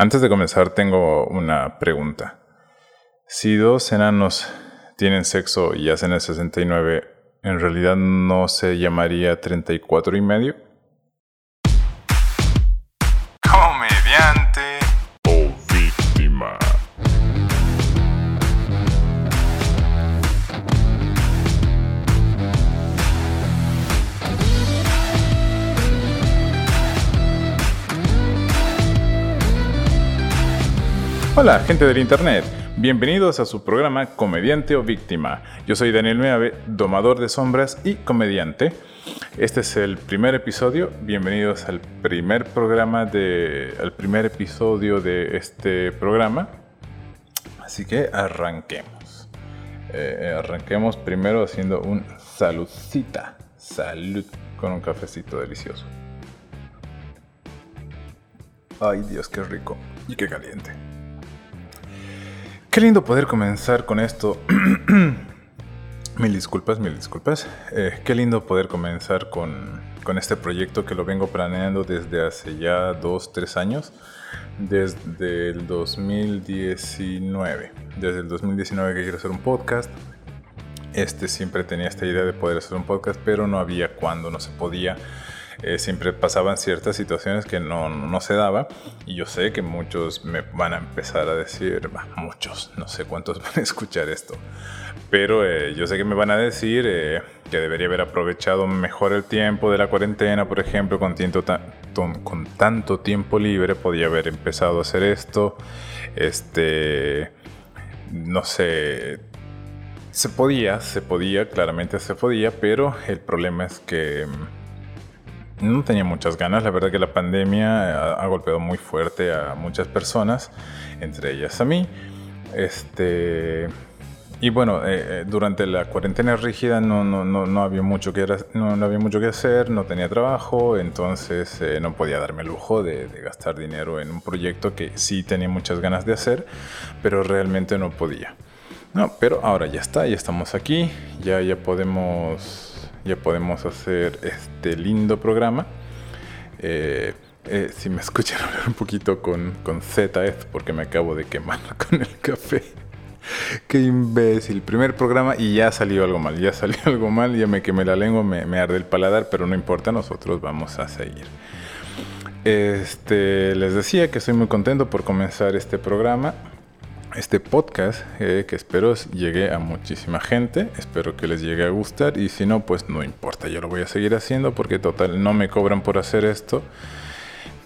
Antes de comenzar tengo una pregunta. Si dos enanos tienen sexo y hacen el 69, ¿en realidad no se llamaría 34 y medio? Hola, gente del internet. Bienvenidos a su programa Comediante o Víctima. Yo soy Daniel Meave, domador de sombras y comediante. Este es el primer episodio. Bienvenidos al primer programa de al primer episodio de este programa. Así que arranquemos. Eh, arranquemos primero haciendo un saludcita. Salud con un cafecito delicioso. Ay Dios, qué rico y qué caliente. Qué lindo poder comenzar con esto. mil disculpas, mil disculpas. Eh, qué lindo poder comenzar con, con, este proyecto que lo vengo planeando desde hace ya dos, tres años. Desde el 2019. Desde el 2019 que quiero hacer un podcast. Este siempre tenía esta idea de poder hacer un podcast, pero no había cuándo, no se podía. Eh, siempre pasaban ciertas situaciones que no, no, se daba y yo sé que muchos me van a empezar a decir, muchos, no sé cuántos van a escuchar esto, pero eh, yo sé que me van a decir eh, que debería haber aprovechado mejor el tiempo de la cuarentena, por ejemplo, con, tiempo con tanto tiempo libre, podía haber empezado a hacer esto, este, no sé, se podía, se podía, claramente se podía, pero el problema es que no tenía muchas ganas, la verdad que la pandemia ha, golpeado muy fuerte a muchas personas, entre ellas a mí. Este, y bueno, eh, eh, durante la cuarentena rígida no, no, no, no había mucho que, no, había mucho que hacer, no tenía trabajo, entonces eh, no podía darme el lujo de, de, gastar dinero en un proyecto que sí tenía muchas ganas de hacer, pero realmente no podía. No, pero ahora ya está, ya estamos aquí, ya, ya podemos ya podemos hacer este lindo programa. Eh, eh, si me escuchan hablar un poquito con, con Z es porque me acabo de quemar con el café. Qué imbécil. Primer programa y ya salió algo mal. Ya salió algo mal, ya me quemé la lengua, me, me arde el paladar, pero no importa, nosotros vamos a seguir. Este, les decía que estoy muy contento por comenzar este programa este podcast eh, que espero llegue a muchísima gente, espero que les llegue a gustar y si no, pues no importa, yo lo voy a seguir haciendo porque total no me cobran por hacer esto,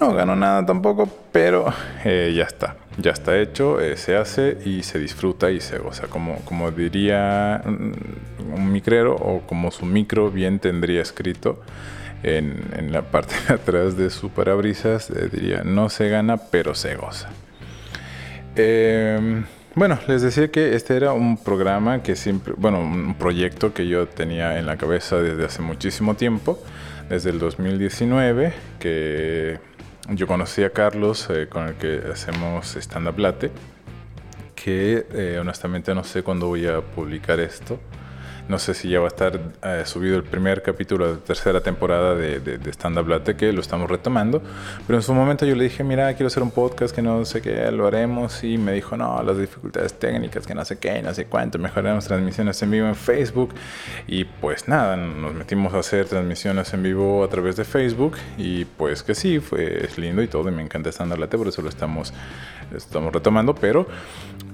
no gano nada tampoco, pero eh, ya está, ya está hecho, eh, se hace y se disfruta y se goza, como, como diría un micrero o como su micro bien tendría escrito. En la parte de atrás de su parabrisas diría no se gana pero se goza eh, bueno, les decía que este era un programa que siempre, bueno, un proyecto que yo tenía en la cabeza desde hace muchísimo tiempo, desde el 2019, que yo conocí a Carlos, eh, con el que hacemos Stand Up Late, que eh, honestamente no sé cuándo voy a publicar esto. No sé si ya va a estar eh, subido el primer capítulo de tercera temporada de, de, Stand Up Latte, que lo estamos retomando. Pero en su momento yo le dije, mira, quiero hacer un podcast que no sé qué, lo haremos. Y me dijo, no, las dificultades técnicas, que no sé qué, no sé cuánto, mejoraremos transmisiones en vivo en Facebook. Y pues nada, nos metimos a hacer transmisiones en vivo a través de Facebook. Y pues que sí, fue es lindo y todo. Y me encanta Stand Up Latte, por eso lo estamos, estamos retomando. Pero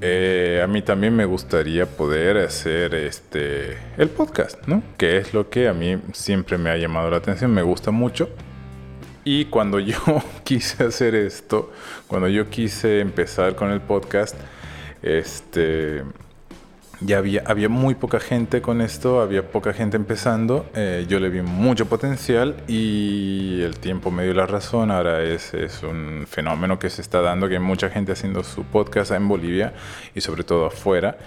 eh, a mí también me gustaría poder hacer este el podcast, ¿no? Que es lo que a mí siempre me ha llamado la atención, me gusta mucho. Y cuando yo quise hacer esto, cuando yo quise empezar con el podcast, este ya había, había muy poca gente con esto, había poca gente empezando, eh, yo le vi mucho potencial y el tiempo me dio la razón, ahora es, es, un fenómeno que se está dando, que hay mucha gente haciendo su podcast en Bolivia y sobre todo afuera.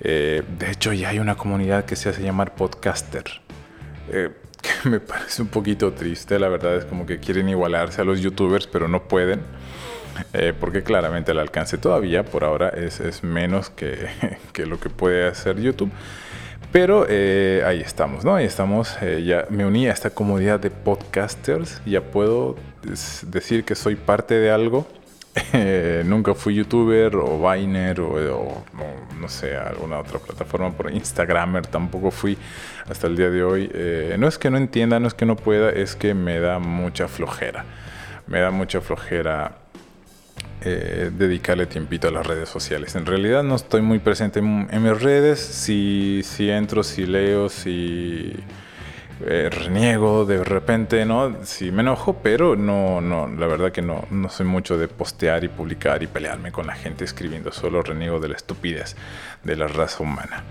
Eh, de hecho ya hay una comunidad que se hace llamar podcaster. Eh, que me parece un poquito triste, la verdad es como que quieren igualarse a los youtubers, pero no pueden. Eh, porque claramente el alcance todavía por ahora es, es menos que, que, lo que puede hacer YouTube. Pero eh, ahí estamos, ¿no? Ahí estamos. Eh, ya me uní a esta comunidad de podcasters. Ya puedo decir que soy parte de algo. Nunca fui youtuber o Viner o, o, no sé, alguna otra plataforma por Instagramer tampoco fui hasta el día de hoy. No es que no entienda, no es que no pueda, es que me da mucha flojera. Me da mucha flojera eh, dedicarle tiempito a las redes sociales. En realidad no estoy muy presente en, mis redes. Si, si entro, si leo, si eh, reniego de repente, ¿no? Sí me enojo, pero no, no, la verdad que no, no soy mucho de postear y publicar y pelearme con la gente escribiendo, solo reniego de la estupidez de la raza humana.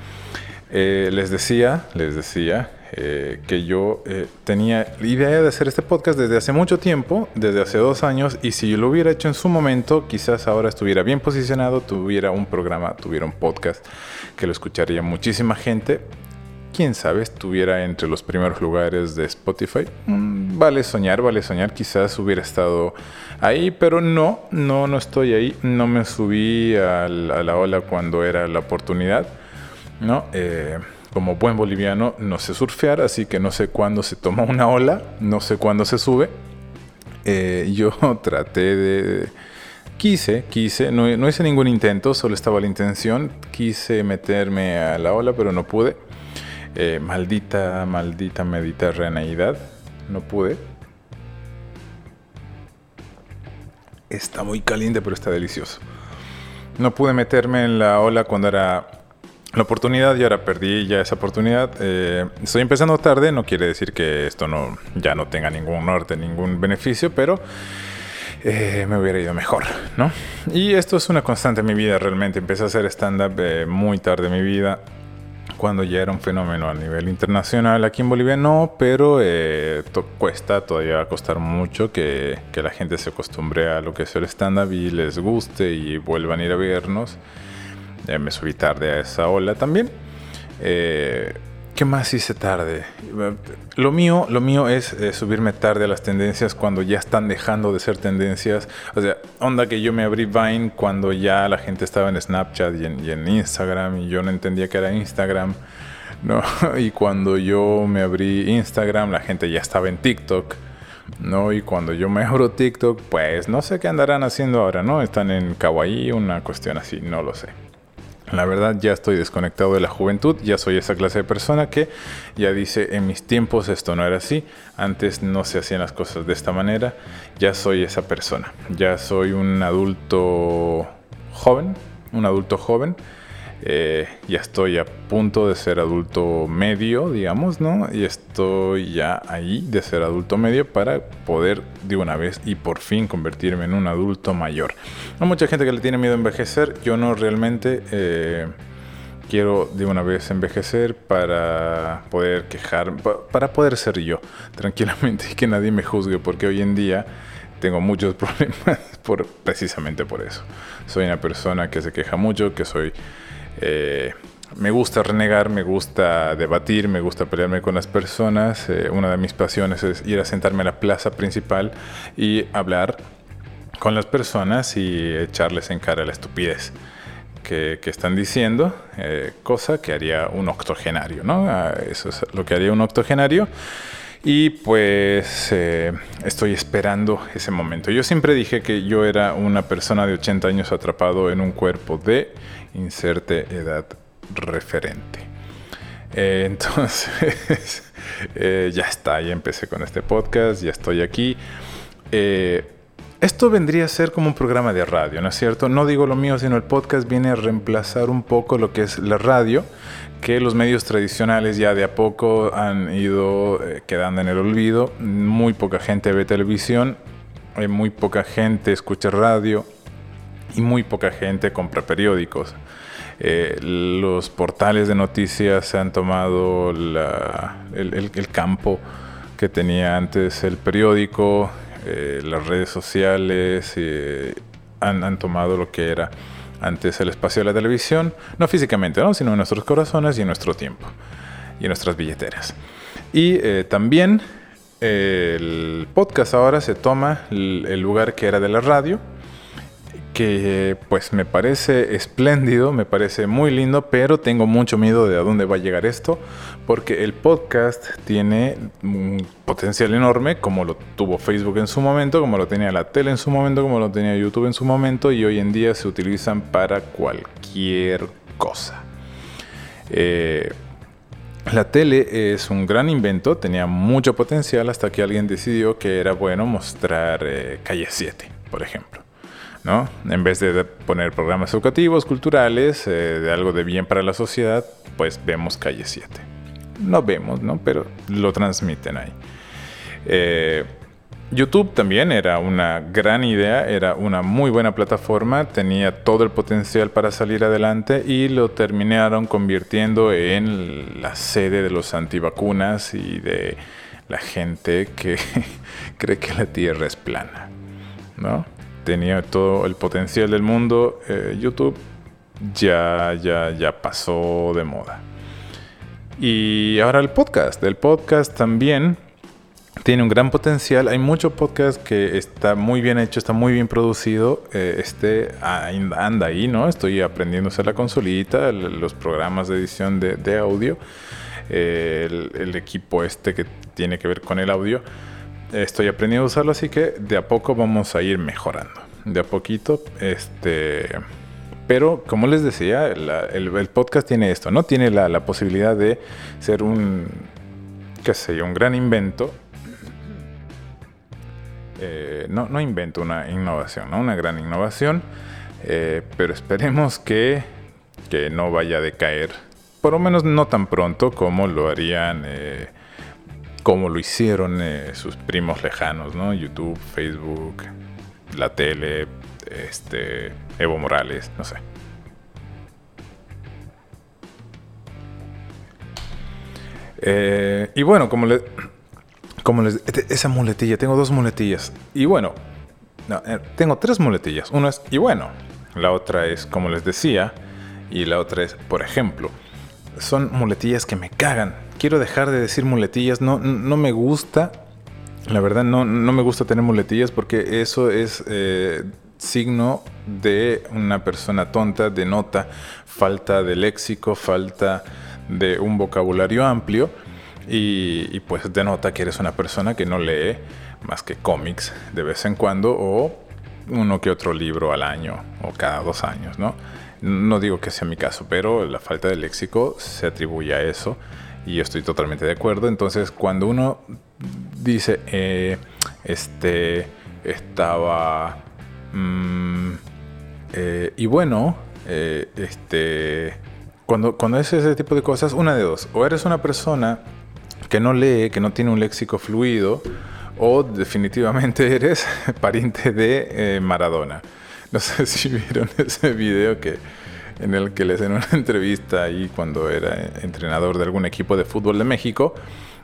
Eh, les decía, les decía eh, que yo eh, tenía la idea de hacer este podcast desde hace mucho tiempo, desde hace dos años, y si lo hubiera hecho en su momento, quizás ahora estuviera bien posicionado, tuviera un programa, tuviera un podcast que lo escucharía muchísima gente, quién sabe, estuviera entre los primeros lugares de Spotify. Mm, vale soñar, vale soñar, quizás hubiera estado ahí, pero no, no, no estoy ahí. No me subí a la, a la ola cuando era la oportunidad, ¿no? Eh, como buen boliviano, no sé surfear, así que no sé cuándo se toma una ola, no sé cuándo se sube. Eh, yo traté de... Quise, quise, no, hice ningún intento, solo estaba la intención. Quise meterme a la ola, pero no pude. Eh, maldita, maldita mediterraneidad. No pude. Está muy caliente, pero está delicioso. No pude meterme en la ola cuando era la oportunidad y ahora perdí ya esa oportunidad. Eh, estoy empezando tarde, no quiere decir que esto no, ya no tenga ningún norte, ningún beneficio, pero eh, me hubiera ido mejor, ¿no? Y esto es una constante en mi vida, realmente. Empecé a hacer stand-up eh, muy tarde en mi vida cuando ya era un fenómeno a nivel internacional. Aquí en Bolivia no, pero eh, to cuesta, todavía va a costar mucho que, que, la gente se acostumbre a lo que es el stand-up y les guste y vuelvan a ir a vernos. Eh, me subí tarde a esa ola también. Eh, ¿Qué más hice tarde? Lo mío, lo mío es eh, subirme tarde a las tendencias cuando ya están dejando de ser tendencias. O sea, onda que yo me abrí Vine cuando ya la gente estaba en Snapchat y en, y en Instagram y yo no entendía que era Instagram. ¿no? Y cuando yo me abrí Instagram, la gente ya estaba en TikTok. ¿no? Y cuando yo me abro TikTok, pues no sé qué andarán haciendo ahora, ¿no? Están en Kawaii, una cuestión así, no lo sé. La verdad ya estoy desconectado de la juventud, ya soy esa clase de persona que ya dice, en mis tiempos esto no era así, antes no se hacían las cosas de esta manera, ya soy esa persona, ya soy un adulto joven, un adulto joven, eh, ya estoy a punto de ser adulto medio, digamos, ¿no? Y estoy ya ahí de ser adulto medio para poder de una vez y por fin convertirme en un adulto mayor. Hay mucha gente que le tiene miedo a envejecer, yo no realmente eh, quiero de una vez envejecer para poder quejar, para poder ser yo tranquilamente y que nadie me juzgue, porque hoy en día tengo muchos problemas por, precisamente por eso. Soy una persona que se queja mucho, que soy eh, me gusta renegar, me gusta debatir, me gusta pelearme con las personas. Eh, una de mis pasiones es ir a sentarme a la plaza principal y hablar con las personas y echarles en cara la estupidez que, están diciendo, eh, cosa que haría un octogenario, ¿no? Ah, eso es lo que haría un octogenario. Y pues estoy esperando ese momento. Yo siempre dije que yo era una persona de 80 años atrapado en un cuerpo de inserte edad referente. Eh, entonces, eh, ya está, ya empecé con este podcast, ya estoy aquí. Eh, esto vendría a ser como un programa de radio, ¿no es cierto? No digo lo mío, sino el podcast viene a reemplazar un poco lo que es la radio, que los medios tradicionales ya de a poco han ido quedando en el olvido. Muy poca gente ve televisión, muy poca gente escucha radio y muy poca gente compra periódicos. Eh, los portales de noticias se han tomado el, campo que tenía antes el periódico, eh, las redes sociales eh, han, tomado lo que era antes el espacio de la televisión, no físicamente, ¿no? sino en nuestros corazones y en nuestro tiempo y en nuestras billeteras. Y también el podcast ahora se toma el, lugar que era de la radio, pues me parece espléndido, me parece muy lindo, pero tengo mucho miedo de a dónde va a llegar esto, porque el podcast tiene un potencial enorme, como lo tuvo Facebook en su momento, como lo tenía la tele en su momento, como lo tenía YouTube en su momento, y hoy en día se utilizan para cualquier cosa. Eh, la tele es un gran invento, tenía mucho potencial hasta que alguien decidió que era bueno mostrar eh, Calle 7, por ejemplo. ¿No? En vez de poner programas educativos, culturales, eh, de algo de bien para la sociedad, pues vemos Calle 7. No vemos, ¿no? Pero lo transmiten ahí. Eh, YouTube también era una gran idea, era una muy buena plataforma, tenía todo el potencial para salir adelante y lo terminaron convirtiendo en la sede de los antivacunas y de la gente que cree que la Tierra es plana, ¿no? Tenía todo el potencial del mundo, eh, YouTube ya, ya, ya pasó de moda. Y ahora el podcast, el podcast también tiene un gran potencial. Hay mucho podcast que está muy bien hecho, está muy bien producido. Eh, este anda ahí, ¿no? Estoy aprendiendo a hacer la consolita, los programas de edición de, audio, el, equipo este que tiene que ver con el audio. Estoy aprendiendo a usarlo, así que de a poco vamos a ir mejorando. De a poquito, este. Pero, como les decía, el, podcast tiene esto, ¿no? Tiene la, posibilidad de ser un, qué sé yo, un gran invento eh, no, no invento una innovación, ¿no? una gran innovación, eh, pero esperemos que, que, no vaya a decaer, por lo menos no tan pronto como lo harían, eh, como lo hicieron sus primos lejanos, ¿no? YouTube, Facebook, la tele, este, Evo Morales, no sé. y bueno, como le, como les este, esa muletilla, tengo dos muletillas. Y bueno, eh, tengo tres muletillas. Una es y bueno, la otra es como les decía y la otra es por ejemplo. Son muletillas que me cagan. Quiero dejar de decir muletillas, no, no me gusta. La verdad no, no me gusta tener muletillas porque eso es eh, signo de una persona tonta, denota falta de léxico, falta de un vocabulario amplio y, pues denota que eres una persona que no lee más que cómics de vez en cuando o uno que otro libro al año o cada dos años, ¿no? No digo que sea mi caso, pero la falta de léxico se atribuye a eso y yo estoy totalmente de acuerdo. Entonces, cuando uno dice, eh, este, estaba, mm, eh, y bueno, eh, este, cuando, cuando es ese tipo de cosas, una de dos, o eres una persona que no lee, que no tiene un léxico fluido, o definitivamente eres pariente de Maradona. No sé si vieron ese video que, en el que le hacen una entrevista ahí cuando era entrenador de algún equipo de fútbol de México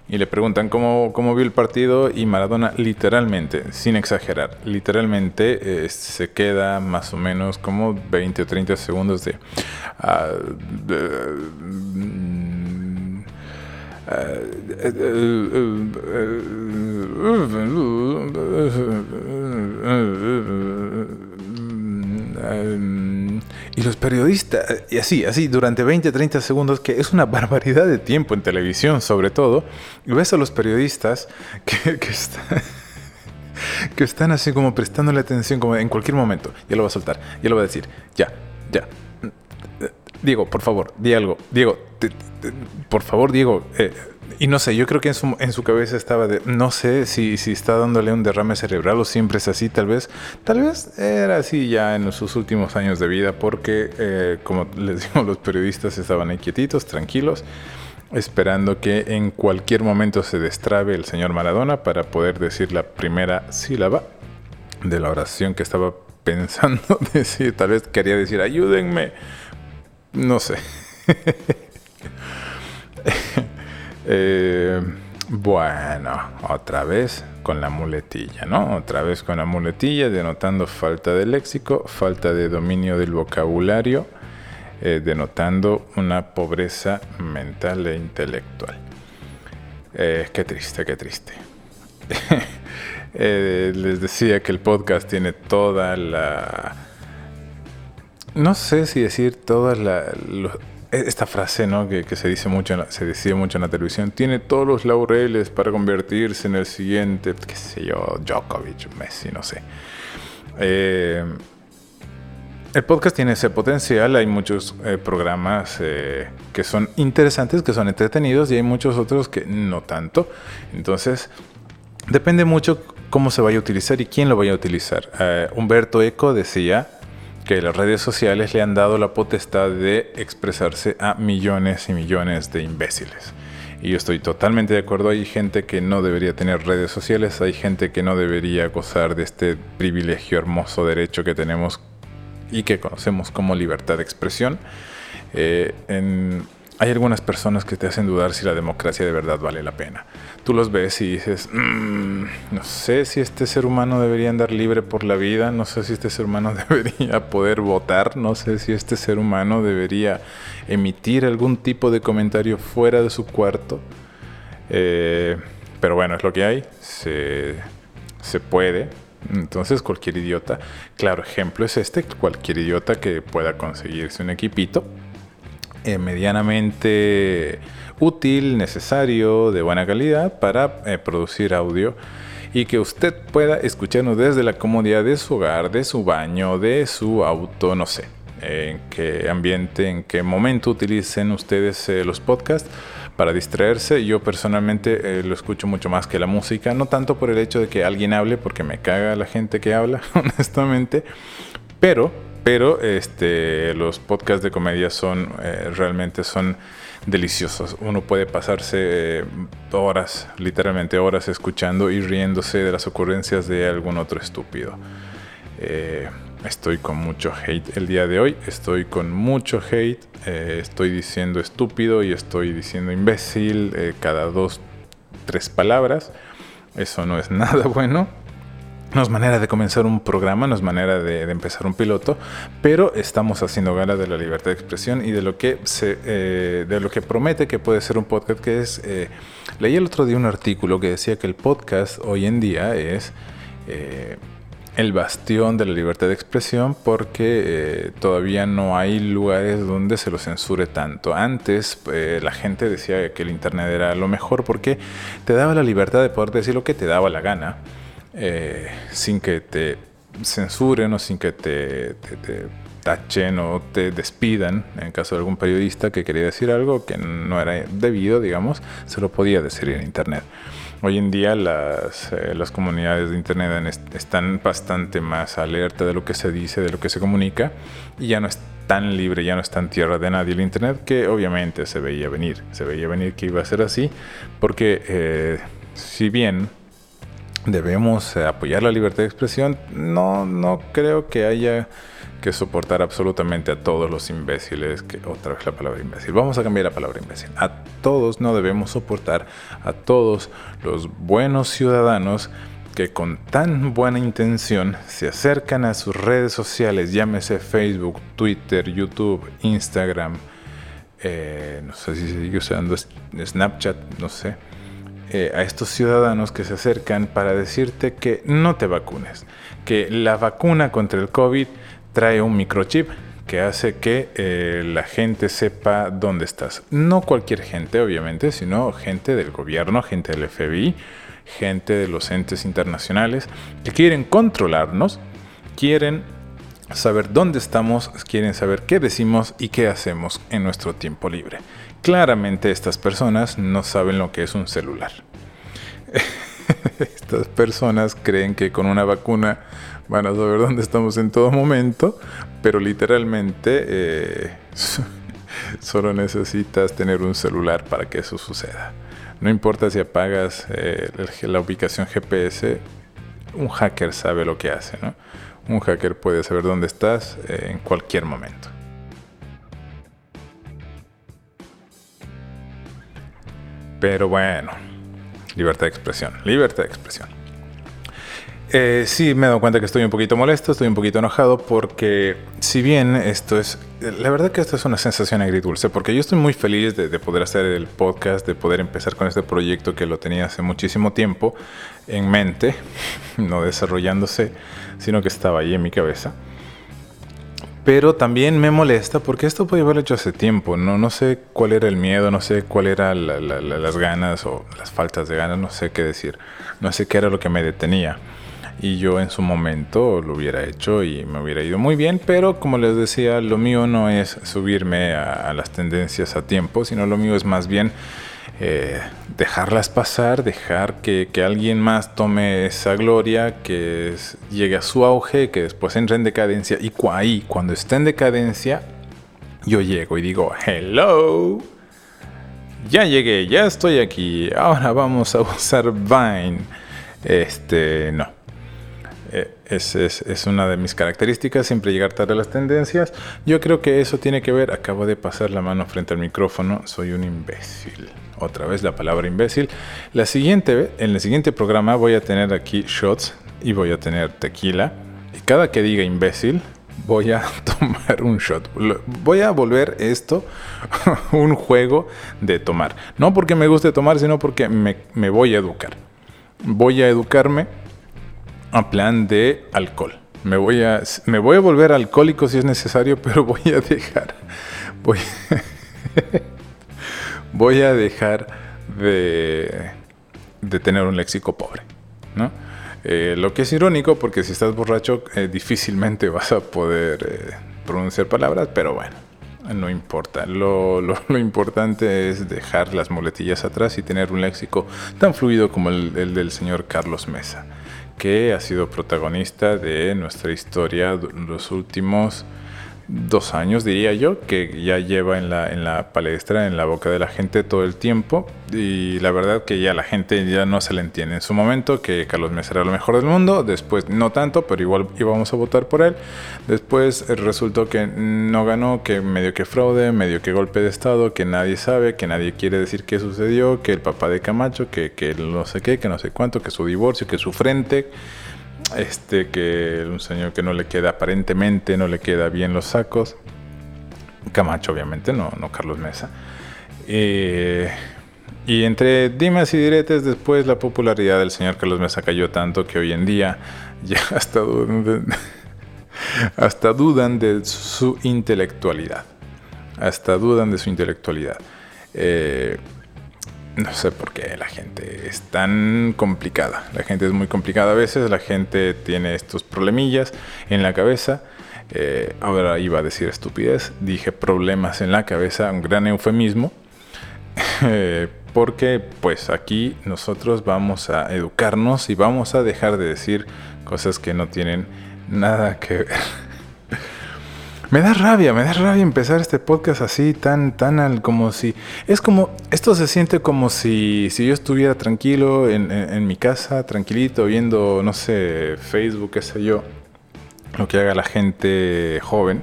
y le preguntan cómo, cómo vio el partido y Maradona literalmente, sin exagerar, literalmente eh, se queda más o menos como 20 o 30 segundos de ah, y los periodistas, y así, así, durante 20, 30 segundos, que es una barbaridad de tiempo en televisión sobre todo, y ves a los periodistas que, que están que están así como prestándole atención como en cualquier momento. Ya lo va a soltar, ya lo va a decir. Ya, ya. Diego, por favor, di algo. Diego, por favor, Diego. Eh, y no sé, yo creo que en su, en su cabeza estaba de, no sé si, si está dándole un derrame cerebral o siempre es así, tal vez, tal vez era así ya en sus últimos años de vida, porque eh, como les digo, los periodistas estaban ahí quietitos, tranquilos, esperando que en cualquier momento se destrabe el señor Maradona para poder decir la primera sílaba de la oración que estaba pensando decir, tal vez quería decir, ayúdenme, no sé. Eh, bueno, otra vez con la muletilla, ¿no? Otra vez con la muletilla, denotando falta de léxico, falta de dominio del vocabulario, eh, denotando una pobreza mental e intelectual. Eh, qué triste, qué triste. les decía que el podcast tiene toda la no sé si decir todas la, lo- esta frase, ¿no? Que, que se dice mucho, en la- se decía mucho en la televisión, tiene todos los laureles para convertirse en el siguiente, qué sé yo, Djokovic, Messi, no sé. Eh, el podcast tiene ese potencial, hay muchos eh, programas eh, que son interesantes, que son entretenidos y hay muchos otros que no tanto. Entonces, depende mucho cómo se vaya a utilizar y quién lo vaya a utilizar. Eh, Humberto Eco decía que las redes sociales le han dado la potestad de expresarse a millones y millones de imbéciles. Y yo estoy totalmente de acuerdo. Hay gente que no debería tener redes sociales, hay gente que no debería gozar de este privilegio hermoso derecho que tenemos y que conocemos como libertad de expresión. Eh, en- hay algunas personas que te hacen dudar si la democracia de verdad vale la pena. Tú los ves y dices, "Mm, no sé si este ser humano debería andar libre por la vida, no sé si este ser humano debería poder votar, no sé si este ser humano debería emitir algún tipo de comentario fuera de su cuarto. Eh, pero bueno, es lo que hay, se, se puede. Entonces cualquier idiota, claro, ejemplo es este, cualquier idiota que pueda conseguirse un equipito eh, medianamente útil, necesario, de buena calidad para eh, producir audio y que usted pueda escucharnos desde la comodidad de su hogar, de su baño, de su auto, no sé, en qué ambiente, en qué momento utilicen ustedes eh, los podcasts para distraerse. Yo personalmente lo escucho mucho más que la música, no tanto por el hecho de que alguien hable, porque me caga la gente que habla, honestamente, pero, pero este, los podcasts de comedia son eh, realmente son deliciosos. Uno puede pasarse eh, horas, literalmente horas, escuchando y riéndose de las ocurrencias de algún otro estúpido. Eh, estoy con mucho hate el día de hoy. Estoy con mucho hate. eh, estoy diciendo estúpido y estoy diciendo imbécil cada dos, tres palabras. Eso no es nada bueno. No es manera de comenzar un programa, no es manera de, empezar un piloto, pero estamos haciendo gala de la libertad de expresión y de lo que se, eh, de lo que promete que puede ser un podcast, que es eh, leí el otro día un artículo que decía que el podcast hoy en día es eh, el bastión de la libertad de expresión porque eh, todavía no hay lugares donde se lo censure tanto. Antes eh, la gente decía que el internet era lo mejor porque te daba la libertad de poder decir lo que te daba la gana eh, sin que te censuren o sin que te, te- te tachen o te despidan, en caso de algún periodista que quería decir algo que no era debido, digamos, se lo podía decir en Internet. Hoy en día las, eh, las comunidades de Internet están bastante más alerta de lo que se dice, de lo que se comunica, y ya no es tan libre, ya no está en tierra de nadie el Internet, que obviamente se veía venir, se veía venir que iba a ser así, porque eh, si bien debemos eh, apoyar la libertad de expresión, no, no creo que haya que soportar absolutamente a todos los imbéciles, que otra vez la palabra imbécil, vamos a cambiar la palabra imbécil, a todos no debemos soportar, a todos los buenos ciudadanos que con tan buena intención se acercan a sus redes sociales, llámese Facebook, Twitter, YouTube, Instagram, eh, no sé si se sigue usando Snapchat, no sé, eh, a estos ciudadanos que se acercan para decirte que no te vacunes, que la vacuna contra el COVID trae un microchip que hace que eh, la gente sepa dónde estás. No cualquier gente, obviamente, sino gente del gobierno, gente del FBI, gente de los entes internacionales que quieren controlarnos, quieren saber dónde estamos, quieren saber qué decimos y qué hacemos en nuestro tiempo libre. Claramente estas personas no saben lo que es un celular. Estas personas creen que con una vacuna van a saber dónde estamos en todo momento, pero literalmente eh, solo necesitas tener un celular para que eso suceda. No importa si apagas eh, la ubicación GPS, un hacker sabe lo que hace, ¿no? Un hacker puede saber dónde estás eh, en cualquier momento. Pero bueno, libertad de expresión, libertad de expresión. Eh, sí, me he dado cuenta que estoy un poquito molesto, estoy un poquito enojado porque si bien esto es, la verdad que esto es una sensación agridulce, porque yo estoy muy feliz de, de poder hacer el podcast, de poder empezar con este proyecto que lo tenía hace muchísimo tiempo en mente, no desarrollándose, sino que estaba ahí en mi cabeza. Pero también me molesta porque esto podía haberlo hecho hace tiempo. No, no sé cuál era el miedo, no sé cuál era las ganas o las faltas de ganas, no sé qué decir. No sé qué era lo que me detenía. Y yo en su momento lo hubiera hecho y me hubiera ido muy bien, pero como les decía, lo mío no es subirme a las tendencias a tiempo, sino lo mío es más bien eh, dejarlas pasar, dejar que, alguien más tome esa gloria, que llegue a su auge, que después entre en decadencia. Y ahí, cuando esté en decadencia, yo llego y digo, hello, ya llegué, ya estoy aquí, ahora vamos a usar Vine. Este, no. Eh, es, es, una de mis características, siempre llegar tarde a las tendencias. Yo creo que eso tiene que ver, acabo de pasar la mano frente al micrófono, soy un imbécil otra vez la palabra imbécil. La siguiente, en el siguiente programa voy a tener aquí shots y voy a tener tequila. Y cada que diga imbécil, voy a tomar un shot. Voy a volver esto un juego de tomar. No porque me guste tomar, sino porque me, me voy a educar. Voy a educarme a plan de alcohol. Me voy a, me voy a volver alcohólico si es necesario, pero voy a dejar. Voy voy a dejar de, tener un léxico pobre. ¿no? Eh, lo que es irónico, porque si estás borracho, eh, difícilmente vas a poder eh, pronunciar palabras, pero bueno, no importa. Lo, importante es dejar las muletillas atrás y tener un léxico tan fluido como el del señor Carlos Mesa, que ha sido protagonista de nuestra historia los últimos dos años, diría yo, que ya lleva en la, en la palestra, en la boca de la gente todo el tiempo. Y la verdad que ya la gente ya no se le entiende. En su momento que Carlos Mesa era lo mejor del mundo, después no tanto, pero igual íbamos a votar por él. Después resultó que no ganó, que medio que fraude, medio que golpe de Estado, que nadie sabe, que nadie quiere decir qué sucedió, que el papá de Camacho, que, que no sé qué, que no sé cuánto, que su divorcio, que su frente este que un señor que no le queda aparentemente, no le queda bien los sacos. Camacho, obviamente, no, no Carlos Mesa. Eh, y entre dimes y diretes, después la popularidad del señor Carlos Mesa cayó tanto que hoy en día ya hasta dudan hasta dudan de su intelectualidad. Hasta dudan de su intelectualidad. Eh, no sé por qué la gente es tan complicada. La gente es muy complicada a veces, la gente tiene estos problemillas en la cabeza. Eh, ahora iba a decir estupidez, dije problemas en la cabeza, un gran eufemismo. Eh, porque pues aquí nosotros vamos a educarnos y vamos a dejar de decir cosas que no tienen nada que ver me da rabia, me da rabia empezar este podcast así, tan, tan al, como si. Es como. Esto se siente como si, si yo estuviera tranquilo en, mi casa, tranquilito, viendo, no sé, Facebook, qué sé yo, lo que haga la gente joven.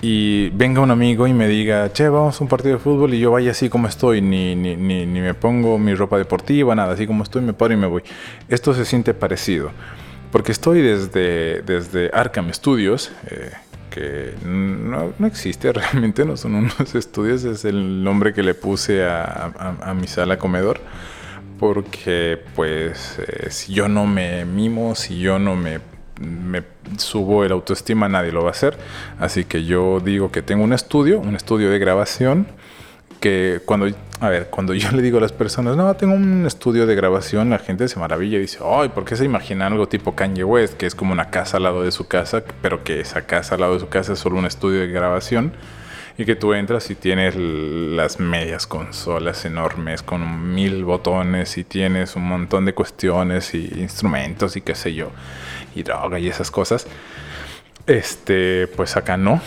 Y venga un amigo y me diga, che, vamos a un partido de fútbol y yo vaya así como estoy, ni, ni, ni, ni me pongo mi ropa deportiva, nada, así como estoy, me paro y me voy. Esto se siente parecido. Porque estoy desde, desde Arkham Studios. Eh, que no, existe realmente, no son unos estudios, es el nombre que le puse a, mi sala comedor, porque pues eh, si yo no me mimo, si yo no me, me subo el autoestima, nadie lo va a hacer, así que yo digo que tengo un estudio, un estudio de grabación, que cuando, a ver, cuando yo le digo a las personas, no, tengo un estudio de grabación, la gente se maravilla y dice, ay, ¿por qué se imagina algo tipo Kanye West, que es como una casa al lado de su casa, pero que esa casa al lado de su casa es solo un estudio de grabación? Y que tú entras y tienes las medias consolas enormes con mil botones y tienes un montón de cuestiones y instrumentos y qué sé yo, y droga y esas cosas. Este, pues acá no.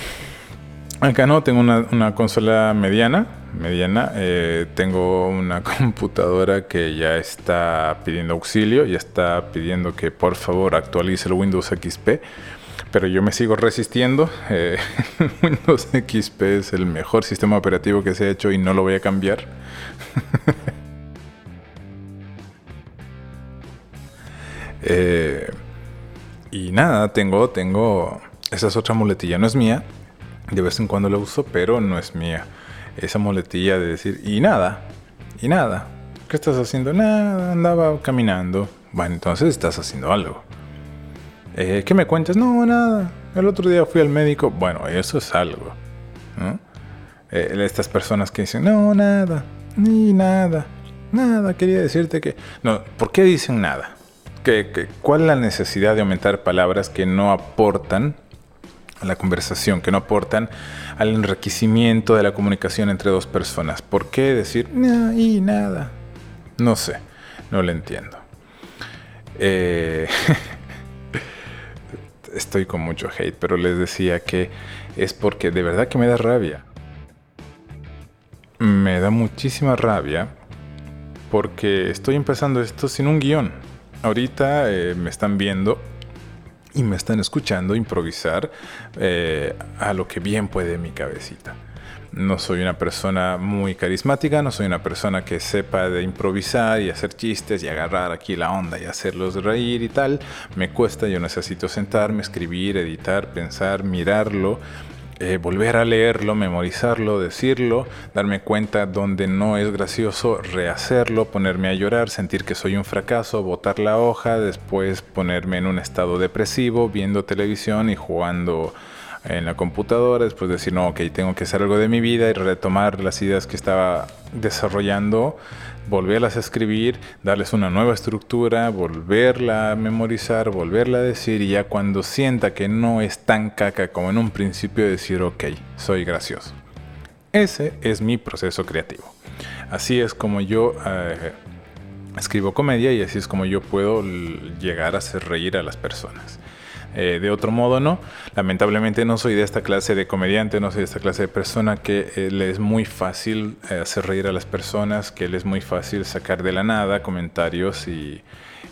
Acá no, tengo una, consola mediana, mediana. Eh, tengo una computadora que ya está pidiendo auxilio, ya está pidiendo que por favor actualice el Windows XP. Pero yo me sigo resistiendo. Eh, Windows XP es el mejor sistema operativo que se ha hecho y no lo voy a cambiar. Eh, y nada, tengo, tengo. Esa es otra muletilla, no es mía. De vez en cuando la uso, pero no es mía esa muletilla de decir, y nada, y nada. ¿Qué estás haciendo? Nada, andaba caminando. Bueno, entonces estás haciendo algo. Eh, ¿Qué me cuentas? No, nada. el otro día fui al médico. Bueno, eso es algo. Eh, estas personas que dicen, no, nada, ni nada, nada, quería decirte que... No, ¿por qué dicen nada? ¿Qué, cuál es la necesidad de aumentar palabras que no aportan la conversación, que no aportan al enriquecimiento de la comunicación entre dos personas? ¿Por qué decir, y nada? No sé, no lo entiendo. Eh, estoy con mucho hate, pero les decía que es porque de verdad que me da rabia. Me da muchísima rabia porque estoy empezando esto sin un guion. Ahorita eh, me están viendo y me están escuchando improvisar eh, a lo que bien puede mi cabecita. No soy una persona muy carismática, no soy una persona que sepa de improvisar y hacer chistes y agarrar aquí la onda y hacerlos reír y tal. Me cuesta, yo necesito sentarme, escribir, editar, pensar, mirarlo, eh, volver a leerlo, memorizarlo, decirlo, darme cuenta donde no es gracioso, rehacerlo, ponerme a llorar, sentir que soy un fracaso, botar la hoja, después ponerme en un estado depresivo, viendo televisión y jugando en la computadora, después decir, no, ok, tengo que hacer algo de mi vida y retomar las ideas que estaba desarrollando, volverlas a escribir, darles una nueva estructura, volverla a memorizar, volverla a decir y ya cuando sienta que no es tan caca como en un principio decir, ok, soy gracioso. Ese es mi proceso creativo. Así es como yo eh, escribo comedia y así es como yo puedo llegar a hacer reír a las personas. Eh, de otro modo no. Lamentablemente no soy de esta clase de comediante, no soy de esta clase de persona que eh, le es muy fácil eh, hacer reír a las personas, que le es muy fácil sacar de la nada comentarios y,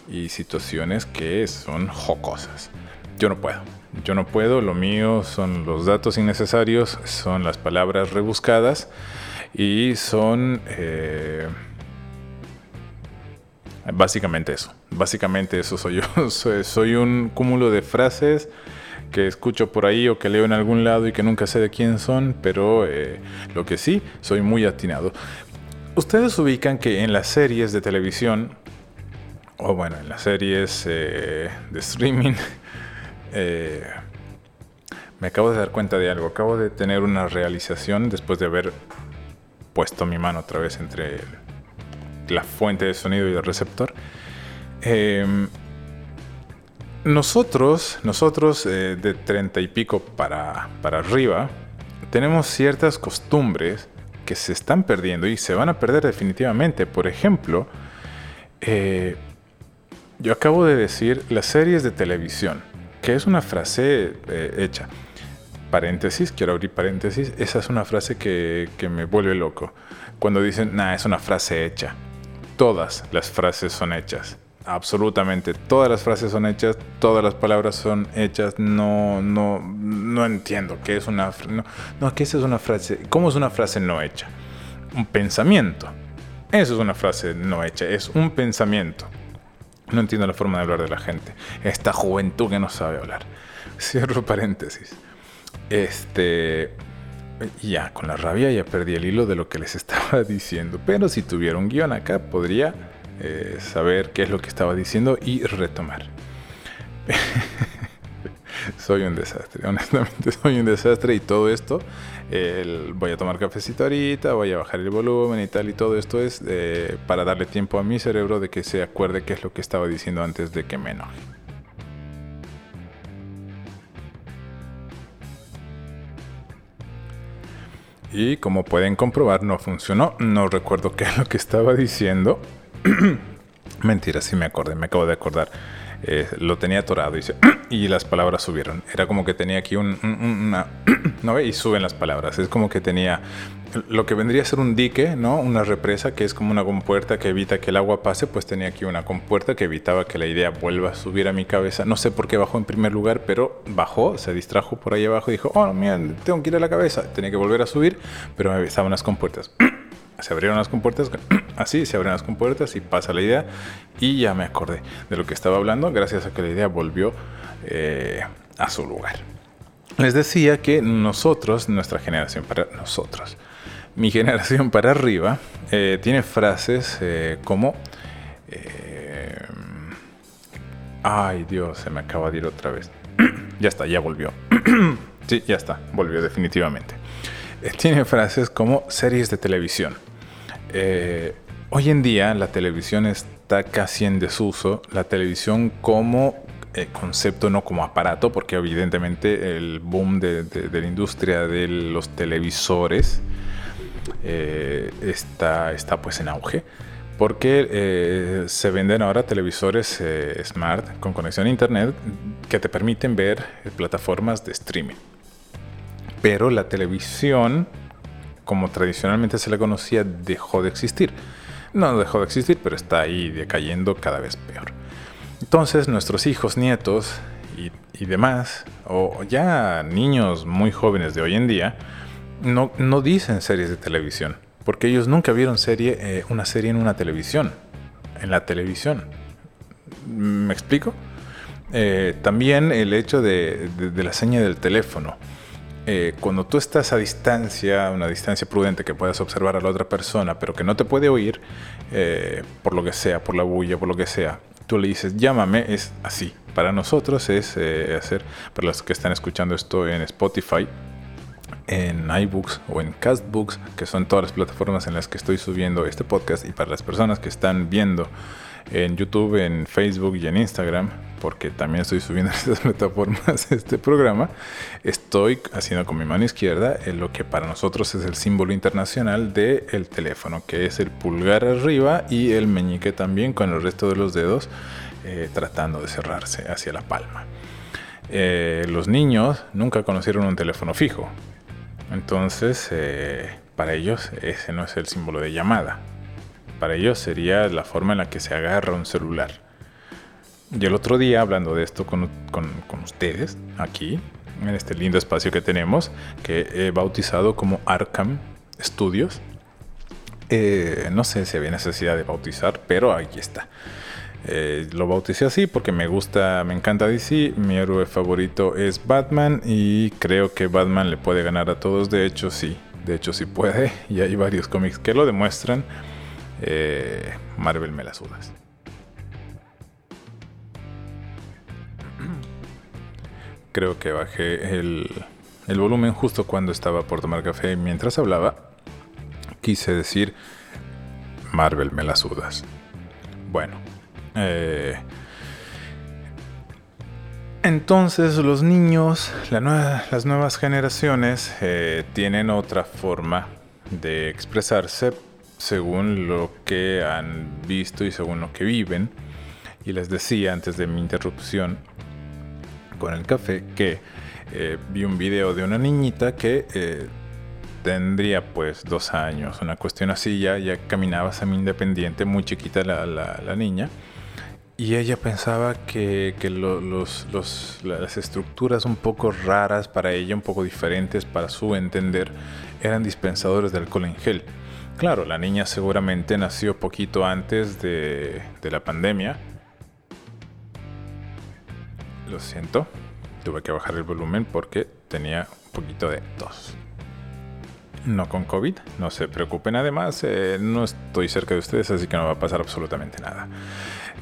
y situaciones que son jocosas. Yo no puedo. Yo no puedo, lo mío son los datos innecesarios, son las palabras rebuscadas y son... Básicamente eso. Básicamente eso soy yo. soy, un cúmulo de frases que escucho por ahí o que leo en algún lado y que nunca sé de quién son, pero eh, lo que sí, soy muy atinado. Ustedes ubican que en las series de televisión, o bueno, en las series eh, de streaming, eh, me acabo de dar cuenta de algo. Acabo de tener una realización después de haber puesto mi mano otra vez entre la fuente de sonido y el receptor. Em, nosotros, nosotros eh, de treinta y pico para, para arriba, tenemos ciertas costumbres que se están perdiendo y se van a perder definitivamente. Por ejemplo, eh, yo acabo de decir las series de televisión, que es una frase eh, hecha. Paréntesis, quiero abrir paréntesis, esa es una frase que, que me vuelve loco. Cuando dicen, nah, es una frase hecha todas las frases son hechas. Absolutamente todas las frases son hechas, todas las palabras son hechas. No, no, no entiendo qué es una. No, no, ¿qué es una frase? ¿Cómo es una frase no hecha? Un pensamiento. Eso es una frase no hecha, es un pensamiento. No entiendo la forma de hablar de la gente. Esta juventud que no sabe hablar. Cierro paréntesis. Este. Ya, con la rabia ya perdí el hilo de lo que les estaba diciendo. Pero si tuviera un guion acá, podría eh, saber qué es lo que estaba diciendo y retomar. soy un desastre, honestamente soy un desastre y todo esto, voy a tomar cafecito ahorita, voy a bajar el volumen y tal, y todo esto es eh, para darle tiempo a mi cerebro de que se acuerde qué es lo que estaba diciendo antes de que me enoje. Y como pueden comprobar, no funcionó. No recuerdo qué es lo que estaba diciendo. Mentira, sí me acordé, me acabo de acordar. Eh, lo tenía atorado y, y, las palabras subieron. Era como que tenía aquí un, una... ¿no? Y suben las palabras. Es como que tenía lo que vendría a ser un dique, ¿no? Una represa que es como una compuerta que evita que el agua pase, pues tenía aquí una compuerta que evitaba que la idea vuelva a subir a mi cabeza. No sé por qué bajó en primer lugar, pero bajó, se distrajo por ahí abajo y dijo, oh, mira, tengo que ir a la cabeza. Tenía que volver a subir, pero estaban las compuertas. Se abrieron las compuertas, así se abren las compuertas y pasa la idea. Y ya me acordé de lo que estaba hablando, gracias a que la idea volvió eh, a su lugar. Les decía que nosotros, nuestra generación, para nosotros, mi generación para arriba eh, tiene frases eh, como... ay Dios, se me acaba de ir otra vez. ya está, ya volvió. sí, ya está, volvió definitivamente. Tiene frases como series de televisión. Eh, hoy en día la televisión está casi en desuso. La televisión como eh, concepto, no como aparato, porque evidentemente el boom de, la industria de los televisores está, está pues en auge porque eh, se venden ahora televisores eh, smart con conexión a internet que te permiten ver eh, plataformas de streaming. Pero la televisión, como tradicionalmente se la conocía, dejó de existir. No dejó de existir, pero está ahí decayendo cada vez peor. Entonces nuestros hijos, nietos y, demás, o ya niños muy jóvenes de hoy en día, no, no dicen series de televisión porque ellos nunca vieron serie, eh, una serie en una televisión, en la televisión. ¿Me explico? Eh, también el hecho de, la seña del teléfono. Eh, cuando tú estás a distancia, una distancia prudente que puedas observar a la otra persona, pero que no te puede oír, por lo que sea, por la bulla, por lo que sea, tú le dices, llámame, es así. Para nosotros es hacer, para los que están escuchando esto en Spotify, en iBooks o en Castbooks, que son todas las plataformas en las que estoy subiendo este podcast, y para las personas que están viendo en YouTube, en Facebook y en Instagram, porque también estoy subiendo en estas plataformas este programa, estoy haciendo con mi mano izquierda en lo que para nosotros es el símbolo internacional del el teléfono, que es el pulgar arriba y el meñique también con el resto de los dedos eh, tratando de cerrarse hacia la palma. Eh, los niños nunca conocieron un teléfono fijo, entonces, eh, para ellos ese no es el símbolo de llamada. Para ellos sería la forma en la que se agarra un celular. Y el otro día, hablando de esto con, ustedes, aquí, en este lindo espacio que tenemos, que he bautizado como Arkham Studios, eh, no sé si había necesidad de bautizar, pero ahí está. Eh, lo bauticé así porque me gusta, me encanta DC. Mi héroe favorito es Batman y creo que Batman le puede ganar a todos. De hecho, sí, de hecho, sí puede. Y hay varios cómics que lo demuestran. Eh, Marvel me las sudas. Creo que bajé el, el volumen justo cuando estaba por tomar café. Mientras hablaba, quise decir Marvel me las sudas. Bueno, eh, entonces los niños, las nuevas generaciones eh, tienen otra forma de expresarse según lo que han visto y según lo que viven. Y les decía antes de mi interrupción con el café que eh, vi un video de una niñita que tendría pues dos años, una cuestión así, ya, ya caminaba semi independiente, muy chiquita la niña y ella pensaba que, las estructuras un poco raras para ella, un poco diferentes para su entender, eran dispensadores de alcohol en gel. Claro, la niña seguramente nació poquito antes de, de la pandemia. Lo siento, tuve que bajar el volumen porque tenía un poquito de tos. No con COVID, no se preocupen. Además, eh, no estoy cerca de ustedes, así que no va a pasar absolutamente nada.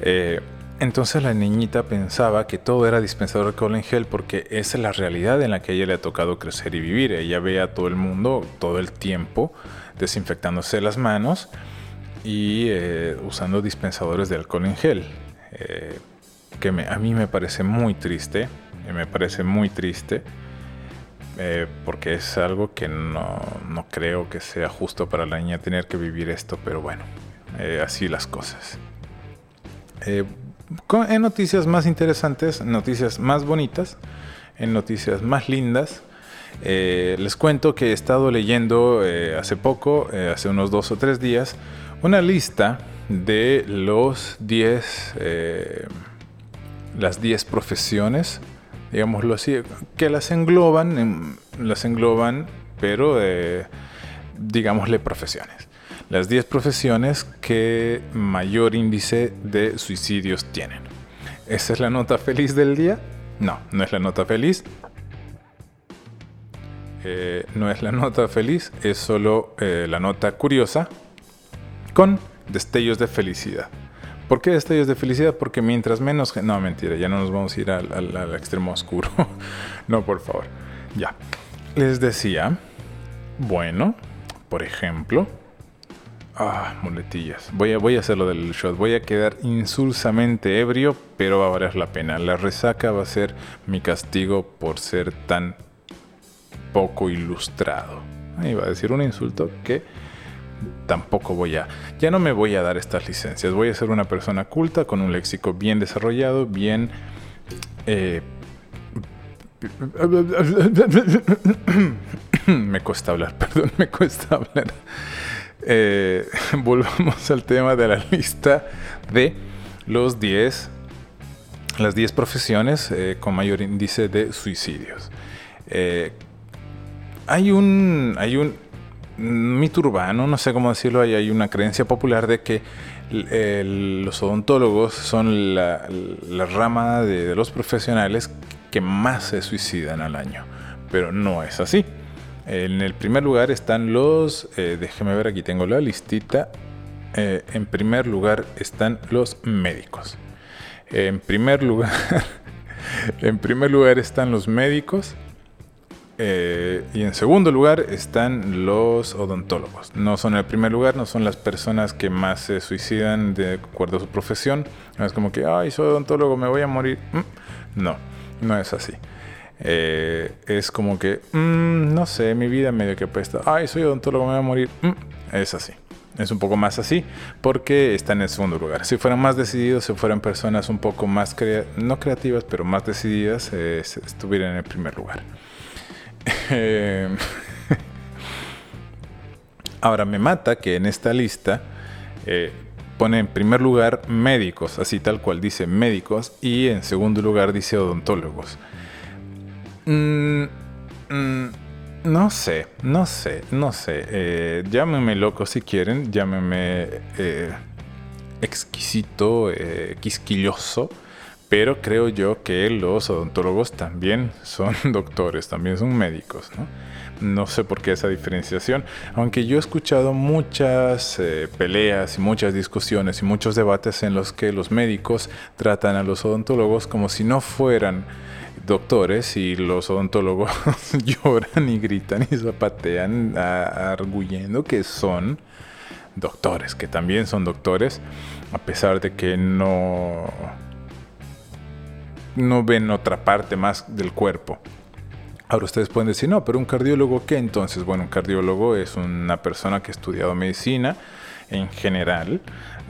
Eh, entonces la niñita pensaba que todo era dispensador de alcohol en gel porque esa es la realidad en la que a ella le ha tocado crecer y vivir. Ella ve a todo el mundo todo el tiempo desinfectándose las manos y eh, usando dispensadores de alcohol en gel. Que a mí me parece muy triste, me parece muy triste. porque es algo que no, no, creo que sea justo para la niña tener que vivir esto, pero bueno, así las cosas. Eh, en noticias más interesantes, noticias más bonitas, en noticias más lindas, eh, les cuento que he estado leyendo eh, hace poco, hace unos dos o tres días, una lista de los 10, las 10 profesiones, digámoslo así, que las engloban, las engloban, pero digámosle profesiones las 10 profesiones que mayor índice de suicidios tienen. ¿Esa es la nota feliz del día? No, no es la nota feliz. Eh, no es la nota feliz, es solo eh, la nota curiosa con destellos de felicidad. ¿Por qué destellos de felicidad? Porque mientras menos... No, mentira, ya no nos vamos a ir al, extremo oscuro. no, por favor. Ya. Les decía, bueno, por ejemplo, Ah, muletillas. Voy a, voy a hacer lo del shot. Voy a quedar insulsamente ebrio, pero va a valer la pena. La resaca va a ser mi castigo por ser tan poco ilustrado. Ahí va a decir un insulto que tampoco voy a... Ya no me voy a dar estas licencias. Voy a ser una persona culta con un léxico bien desarrollado, bien... Eh, me cuesta hablar, perdón, me cuesta hablar. Eh, volvamos al tema de la lista de los 10, las 10 profesiones eh, con mayor índice de suicidios. Hay un, hay un mito urbano, no sé cómo decirlo, hay, una creencia popular de que los odontólogos son la, rama de los profesionales que más se suicidan al año, pero no es así. En el primer lugar están los, eh, déjeme ver, aquí tengo la listita. Eh, en primer lugar están los médicos. En primer lugar, en primer lugar están los médicos. Eh, y en segundo lugar están los odontólogos. No son el primer lugar, no son las personas que más se suicidan de acuerdo a su profesión. No es como que, ay, soy odontólogo, me voy a morir. Mm, no, no es así. Eh, es como que, mm, no sé, mi vida medio que apesta. Ay, soy odontólogo, me voy a morir. Mm, es así. Es un poco más así porque está en segundo lugar. Si fueran más decididos, si fueran personas un poco más, no creativas, pero más decididas, eh, estuvieran en el primer lugar. Em, ahora me mata que en esta lista eh, pone en primer lugar médicos, así tal cual dice médicos, y en segundo lugar dice odontólogos. Mm, mm, no sé, no sé, no sé. Eh, llámeme loco si quieren, llámeme eh, exquisito, eh, quisquilloso. Pero creo yo que los odontólogos también son doctores, también son médicos, ¿no? No sé por qué esa diferenciación, aunque yo he escuchado muchas eh, peleas y muchas discusiones y muchos debates en los que los médicos tratan a los odontólogos como si no fueran doctores y los odontólogos lloran y gritan y zapatean arguyendo que son doctores, que también son doctores, a pesar de que no, no ven otra parte más del cuerpo. Ahora ustedes pueden decir, no, pero un cardiólogo qué entonces? Bueno, un cardiólogo es una persona que ha estudiado medicina en general,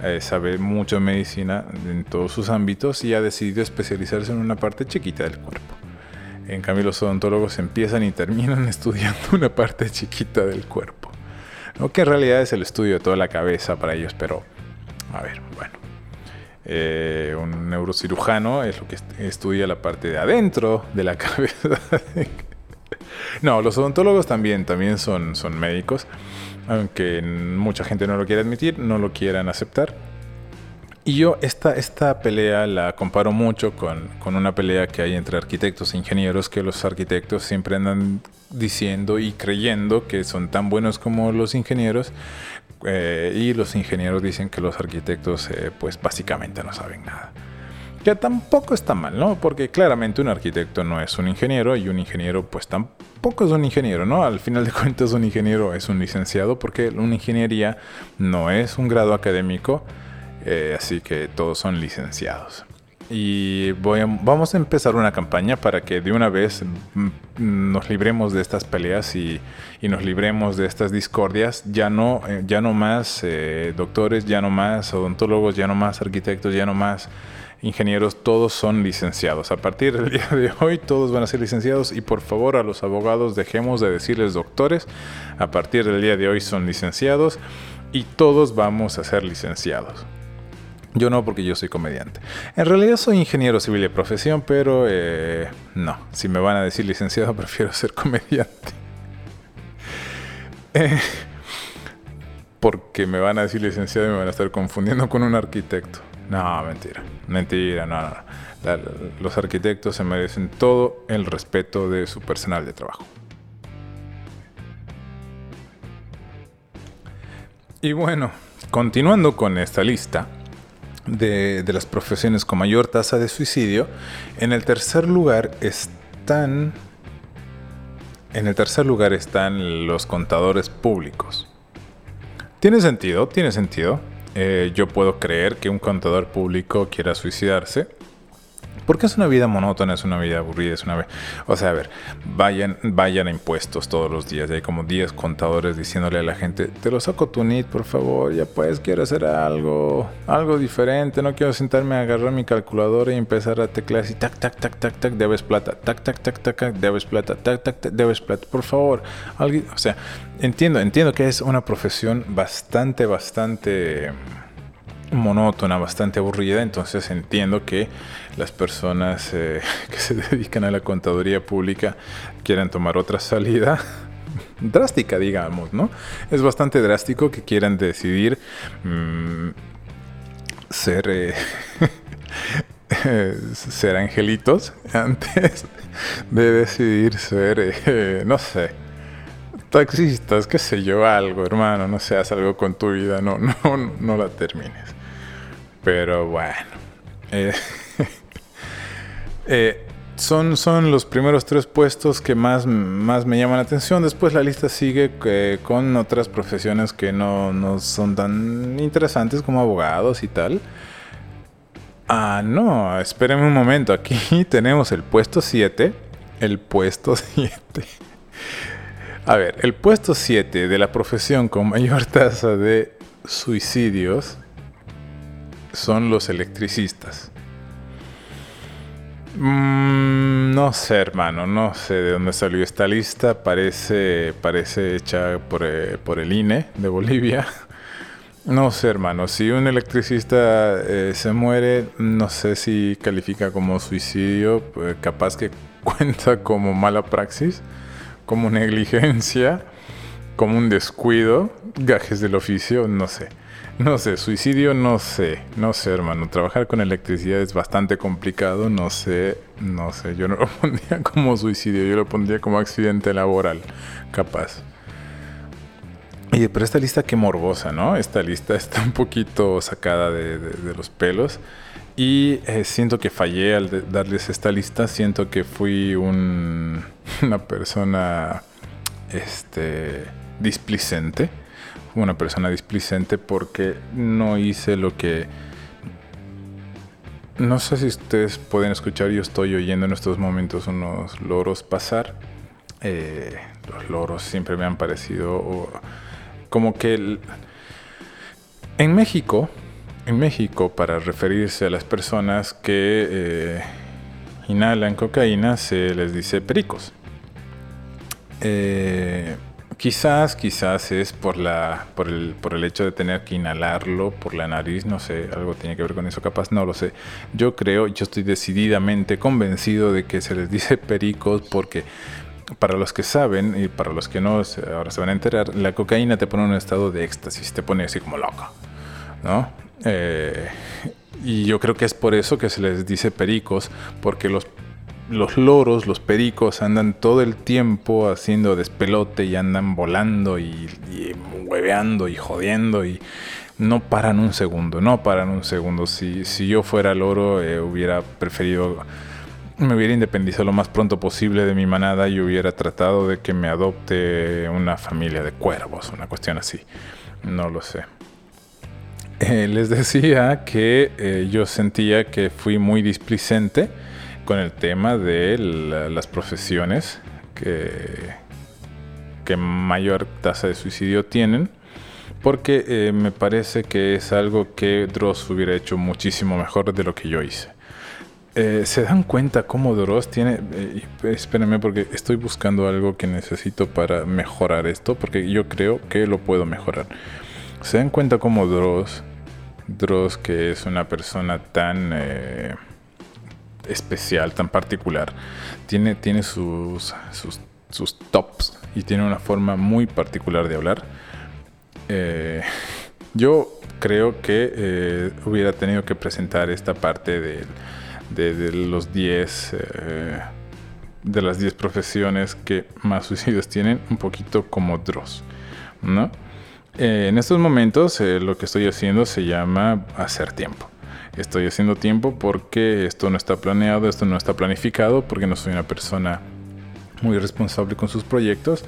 eh, sabe mucho de medicina en todos sus ámbitos y ha decidido especializarse en una parte chiquita del cuerpo. En cambio, los odontólogos empiezan y terminan estudiando una parte chiquita del cuerpo. ¿no? Que en realidad es el estudio de toda la cabeza para ellos, pero a ver, bueno. Eh, un neurocirujano es lo que estudia la parte de adentro de la cabeza. no, los odontólogos también, también son, son médicos aunque mucha gente no lo quiere admitir, no lo quieran aceptar. Y yo esta, esta pelea la comparo mucho con, con, una pelea que hay entre arquitectos e ingenieros, que los arquitectos siempre andan diciendo y creyendo que son tan buenos como los ingenieros, eh, y los ingenieros dicen que los arquitectos eh, pues básicamente no saben nada. Que tampoco está mal, ¿no? Porque claramente un arquitecto no es un ingeniero y un ingeniero pues tampoco es un ingeniero, ¿no? Al final de cuentas un ingeniero es un licenciado porque una ingeniería no es un grado académico, eh, así que todos son licenciados. Y voy vamos a empezar una campaña para que de una vez nos libremos de estas peleas y, nos libremos de estas discordias. Ya no, eh, ya no más eh, doctores, ya no más odontólogos, ya no más arquitectos, ya no más ingenieros, todos son licenciados. A partir del día de hoy todos van a ser licenciados y por favor a los abogados dejemos de decirles doctores. A partir del día de hoy son licenciados y todos vamos a ser licenciados. Yo no porque yo soy comediante. En realidad soy ingeniero civil de profesión, pero eh, no. Si me van a decir licenciado, prefiero ser comediante. Eh, porque me van a decir licenciado y me van a estar confundiendo con un arquitecto. No, mentira. Mentira, no, no. los arquitectos se merecen todo el respeto de su personal de trabajo. Y bueno, continuando con esta lista de, las profesiones con mayor tasa de suicidio, en el tercer lugar están En el tercer lugar están los contadores públicos. Tiene sentido, tiene sentido. Eh, yo puedo creer que un contador público quiera suicidarse porque es una vida monótona, es una vida aburrida, es una vida... O sea, a ver, vayan, vayan a impuestos todos los días. hay como 10 contadores diciéndole a la gente, te lo saco tu NIT, por favor, ya pues quiero hacer algo, algo diferente. No quiero sentarme a agarrar mi calculadora y empezar a teclear y tac, tac, tac, tac, tac, debes plata, tac, tac, tac, tac, tac, debes plata, tac, tac, tac, debes plata. Por favor, alguien, o sea, entiendo, entiendo que es una profesión bastante, bastante monótona, bastante aburrida, entonces entiendo que las personas eh, que se dedican a la contaduría pública quieran tomar otra salida drástica, digamos, ¿no? Es bastante drástico que quieran decidir mm, ser, eh, ser angelitos antes de decidir ser, eh, no sé, taxistas, qué sé yo, algo, hermano, no seas algo con tu vida, no, no, no la termines. Pero bueno. Eh, son, son los primeros tres puestos que más, más me llaman la atención. Después la lista sigue eh, con otras profesiones que no, no, son tan interesantes como abogados y tal. Ah, no, espérenme un momento. Aquí tenemos el puesto 7. El puesto 7. A ver, el puesto 7 de la profesión con mayor tasa de suicidios son los electricistas. Mm, no sé, hermano, no sé de dónde salió esta lista. Parece, parece hecha por, eh, por el INE de Bolivia. No sé, hermano, si un electricista eh, se muere, no sé si califica como suicidio, pues, capaz que cuenta como mala praxis, como negligencia, como un descuido, gajes del oficio, no sé. No sé, suicidio no sé, no sé hermano, trabajar con electricidad es bastante complicado, no sé, no sé, yo no lo pondría como suicidio, yo lo pondría como accidente laboral, capaz. Y pero esta lista qué morbosa, ¿no? Esta lista está un poquito sacada de, los pelos. Y eh, siento que fallé al darles esta lista. Siento que fui un, una persona este, displicente una persona displicente porque no hice lo que... No sé si ustedes pueden escuchar, yo estoy oyendo en estos momentos unos loros pasar. Eh, los loros siempre me han parecido como que en México, en México, para referirse a las personas que eh, inhalan cocaína, se les dice pericos. Eh, Quizás, quizás es por, la, por, el, por el hecho de tener que inhalarlo por la nariz, no sé, algo tiene que ver con eso, capaz no lo sé. Yo creo, yo estoy decididamente convencido de que se les dice pericos porque para los que saben y para los que no, ahora se van a enterar, la cocaína te pone en un estado de éxtasis, te pone así como loco, ¿no? Eh, y yo creo que es por eso que se les dice pericos, porque los los loros, los pericos andan todo el tiempo haciendo despelote y andan volando y, hueveando y jodiendo y no paran un segundo, no paran un segundo. Si, si yo fuera loro eh, hubiera preferido, me hubiera independizado lo más pronto posible de mi manada y hubiera tratado de que me adopte una familia de cuervos, una cuestión así. No lo sé. Eh, les decía que eh, yo sentía que fui muy displicente con el tema de las profesiones que, que, mayor tasa de suicidio tienen, porque eh, me parece que es algo que Dross hubiera hecho muchísimo mejor de lo que yo hice. Eh, ¿Se dan cuenta cómo Dross tiene... Eh, espérenme porque estoy buscando algo que necesito para mejorar esto, porque yo creo que lo puedo mejorar. ¿Se dan cuenta cómo Dross, Dross que es una persona tan especial, tan particular. Tiene, tiene sus, sus, tops y tiene una forma muy particular de hablar. Eh, yo creo que eh, hubiera tenido que presentar esta parte de, de, los 10 eh, de las 10 profesiones que más suicidios tienen, un poquito como Dross, ¿no? en estos momentos lo que estoy haciendo se llama hacer tiempo estoy haciendo tiempo porque esto no está planeado, esto no está planificado, porque no soy una persona muy responsable con sus proyectos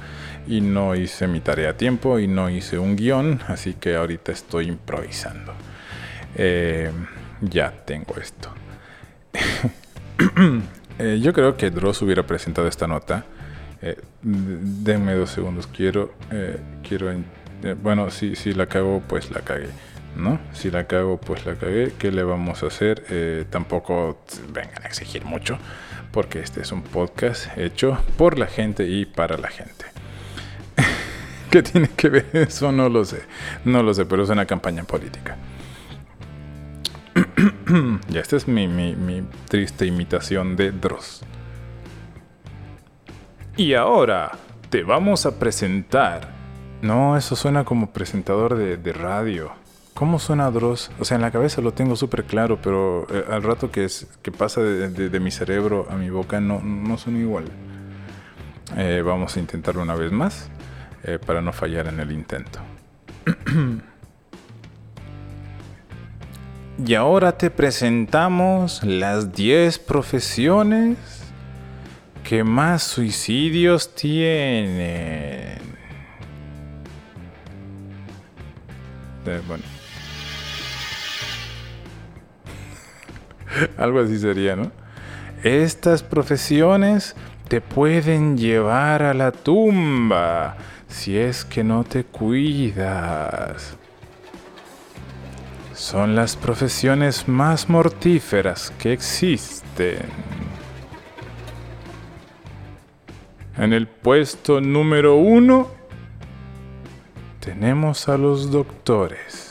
y no hice mi tarea a tiempo y no hice un guion, así que ahorita estoy improvisando. Eh, ya tengo esto. Eh, yo creo que Dross hubiera presentado esta nota. Eh, denme dos segundos. Quiero, quiero, bueno, si, si la cago, pues la cagué. ¿No? Si la cago, pues la cagué. ¿Qué le vamos a hacer? tampoco vengan a exigir mucho porque este es un podcast hecho por la gente y para la gente. ¿Qué tiene que ver eso? No lo sé. No lo sé, pero es una campaña política. ya, esta es mi, triste imitación de Dross. Y ahora te vamos a presentar. No, eso suena como presentador de radio. ¿Cómo suena Dross? O sea, en la cabeza lo tengo súper claro, pero eh, al rato que, pasa de, mi cerebro a mi boca no, no suena igual. Eh, vamos a intentarlo una vez más eh, para no fallar en el intento. y ahora te presentamos las 10 profesiones que más suicidios tienen. bueno. Algo así sería, ¿no? Estas profesiones te pueden llevar a la tumba si es que no te cuidas. Son las profesiones más mortíferas que existen. En el puesto número uno tenemos a los doctores.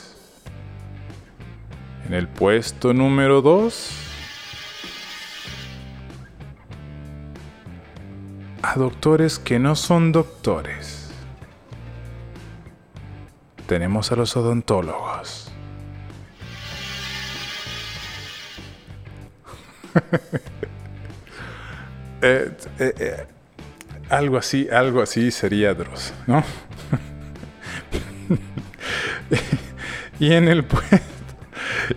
En el puesto número 2, a doctores que no son doctores. Tenemos a los odontólogos. Eh, eh, eh, algo así, algo así sería Dross, ¿no? y en el puesto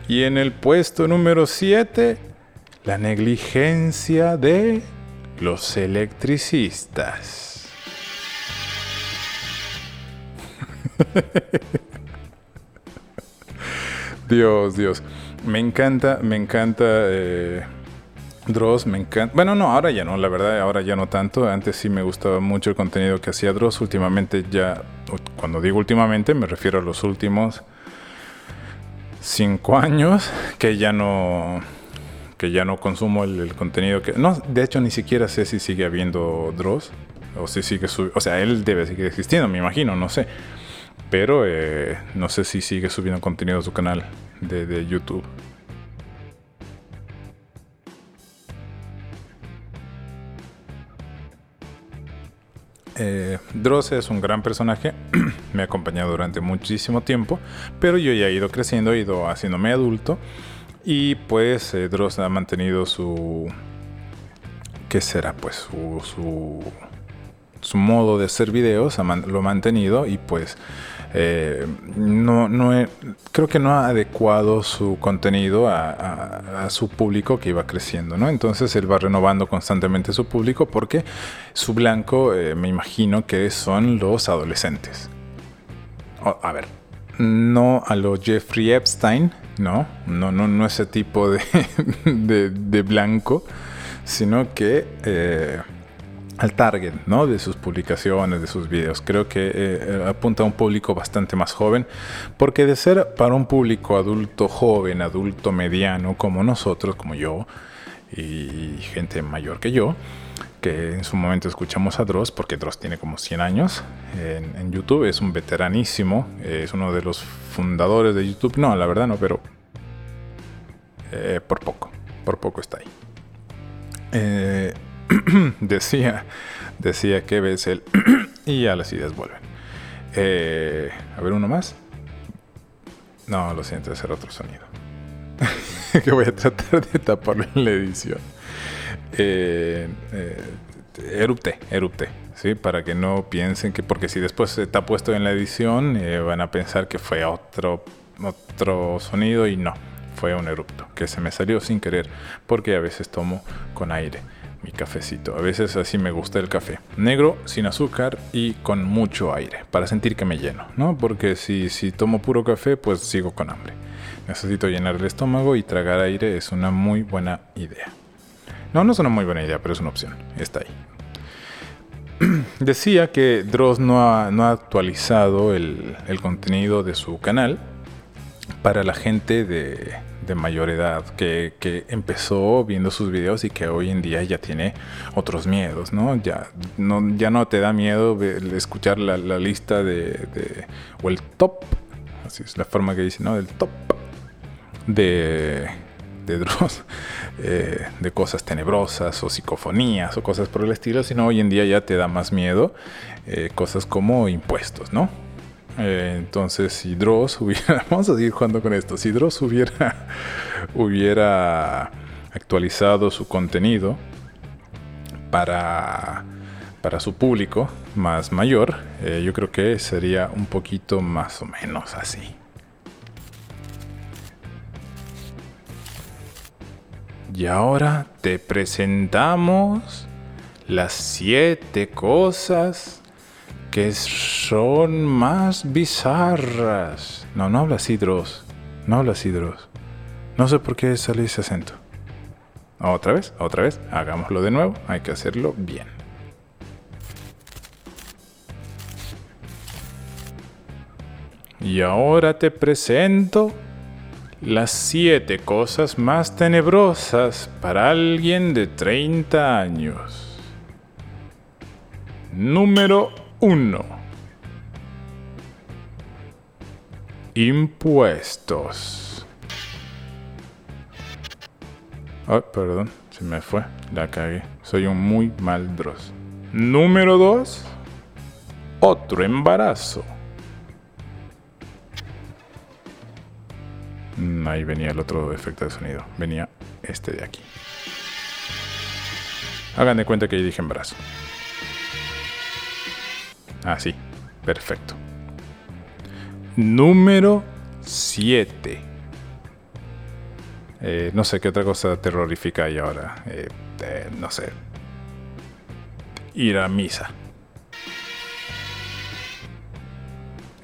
y en el puesto número 7, la negligencia de los electricistas. Dios, Dios. Me encanta, me encanta eh, Dross, me encanta. Bueno, no, ahora ya no, la verdad, ahora ya no tanto. Antes sí me gustaba mucho el contenido que hacía Dross. Últimamente ya, cuando digo últimamente, me refiero a los últimos cinco años que ya no que ya no consumo el, contenido que no de hecho ni siquiera sé si sigue habiendo Dross o si sigue o sea él debe seguir existiendo me imagino no sé. Pero eh, no sé si sigue subiendo contenido a su canal de, de YouTube Eh, Dross es un gran personaje, me ha acompañado durante muchísimo tiempo, pero yo ya he ido creciendo, he ido haciéndome adulto y pues eh, Dross ha mantenido su... ¿Qué será? Pues su, su, su modo de hacer videos, lo ha mantenido y pues eh, no, no creo que no ha adecuado su contenido a, su público que iba creciendo, ¿no? Entonces él va renovando constantemente su público porque su blanco, eh, me imagino que son los adolescentes. a ver, no a lo Jeffrey Epstein, no, no, no, no ese tipo de, de, blanco, sino que eh, al target ¿no? de sus publicaciones, de sus videos. Creo que eh, apunta a un público bastante más joven, porque de ser para un público adulto joven, adulto mediano, como nosotros, como yo, y gente mayor que yo, que en su momento escuchamos a Dross, porque Dross tiene como 100 años en, YouTube, es un veteranísimo, es uno de los fundadores de YouTube, no, la verdad no, pero eh, por poco, por poco está ahí. Eh, decía, decía que ves el y ya las ideas vuelven. Eh, a ver, uno más. No, lo siento, hacer otro sonido. que voy a tratar de taparlo en la edición. Eh, eh, erupte, erupte, ¿sí? Para que no piensen que, porque si después está puesto en la edición, van a pensar que fue otro, otro sonido y no, fue un erupto, que se me salió sin querer, porque a veces tomo con aire. Mi cafecito. A veces así me gusta el café. Negro, sin azúcar y con mucho aire, para sentir que me lleno, ¿no? Porque si, si tomo puro café, pues sigo con hambre. Necesito llenar el estómago y tragar aire es una muy buena idea. No, no es una muy buena idea, pero es una opción. Está ahí. Decía que Dross no ha, no ha actualizado el, el contenido de su canal para la gente de, de mayor edad que, que, empezó viendo sus videos y que hoy en día ya tiene otros miedos, ¿no? Ya no, ya no te da miedo escuchar la, lista de, o el top, así es la forma que dice, ¿no? Del top de, de Dross, eh, de cosas tenebrosas o psicofonías o cosas por el estilo, sino hoy en día ya te da más miedo eh, cosas como impuestos, ¿no? Eh, entonces, si Dross hubiera, vamos a seguir jugando con esto, si Dross hubiera, hubiera actualizado su contenido para, para su público más mayor, eh, yo creo que sería un poquito más o menos así. Y ahora te presentamos las siete cosas que son más bizarras. No, no hablas hidros. No hablas hidros. No sé por qué sale ese acento. Otra vez, otra vez. Hagámoslo de nuevo. Hay que hacerlo bien. Y ahora te presento las siete cosas más tenebrosas para alguien de 30 años. Número 1. Impuestos. Oh, perdón, se me fue. La cagué. Soy un muy mal Dross. Número 2. Otro embarazo. Ahí venía el otro efecto de sonido. Venía este de aquí. Hagan de cuenta que yo dije embarazo. Ah, sí. Perfecto. Número 7. Eh, no sé qué otra cosa terrorífica hay ahora. Eh, eh, no sé. Ir a misa.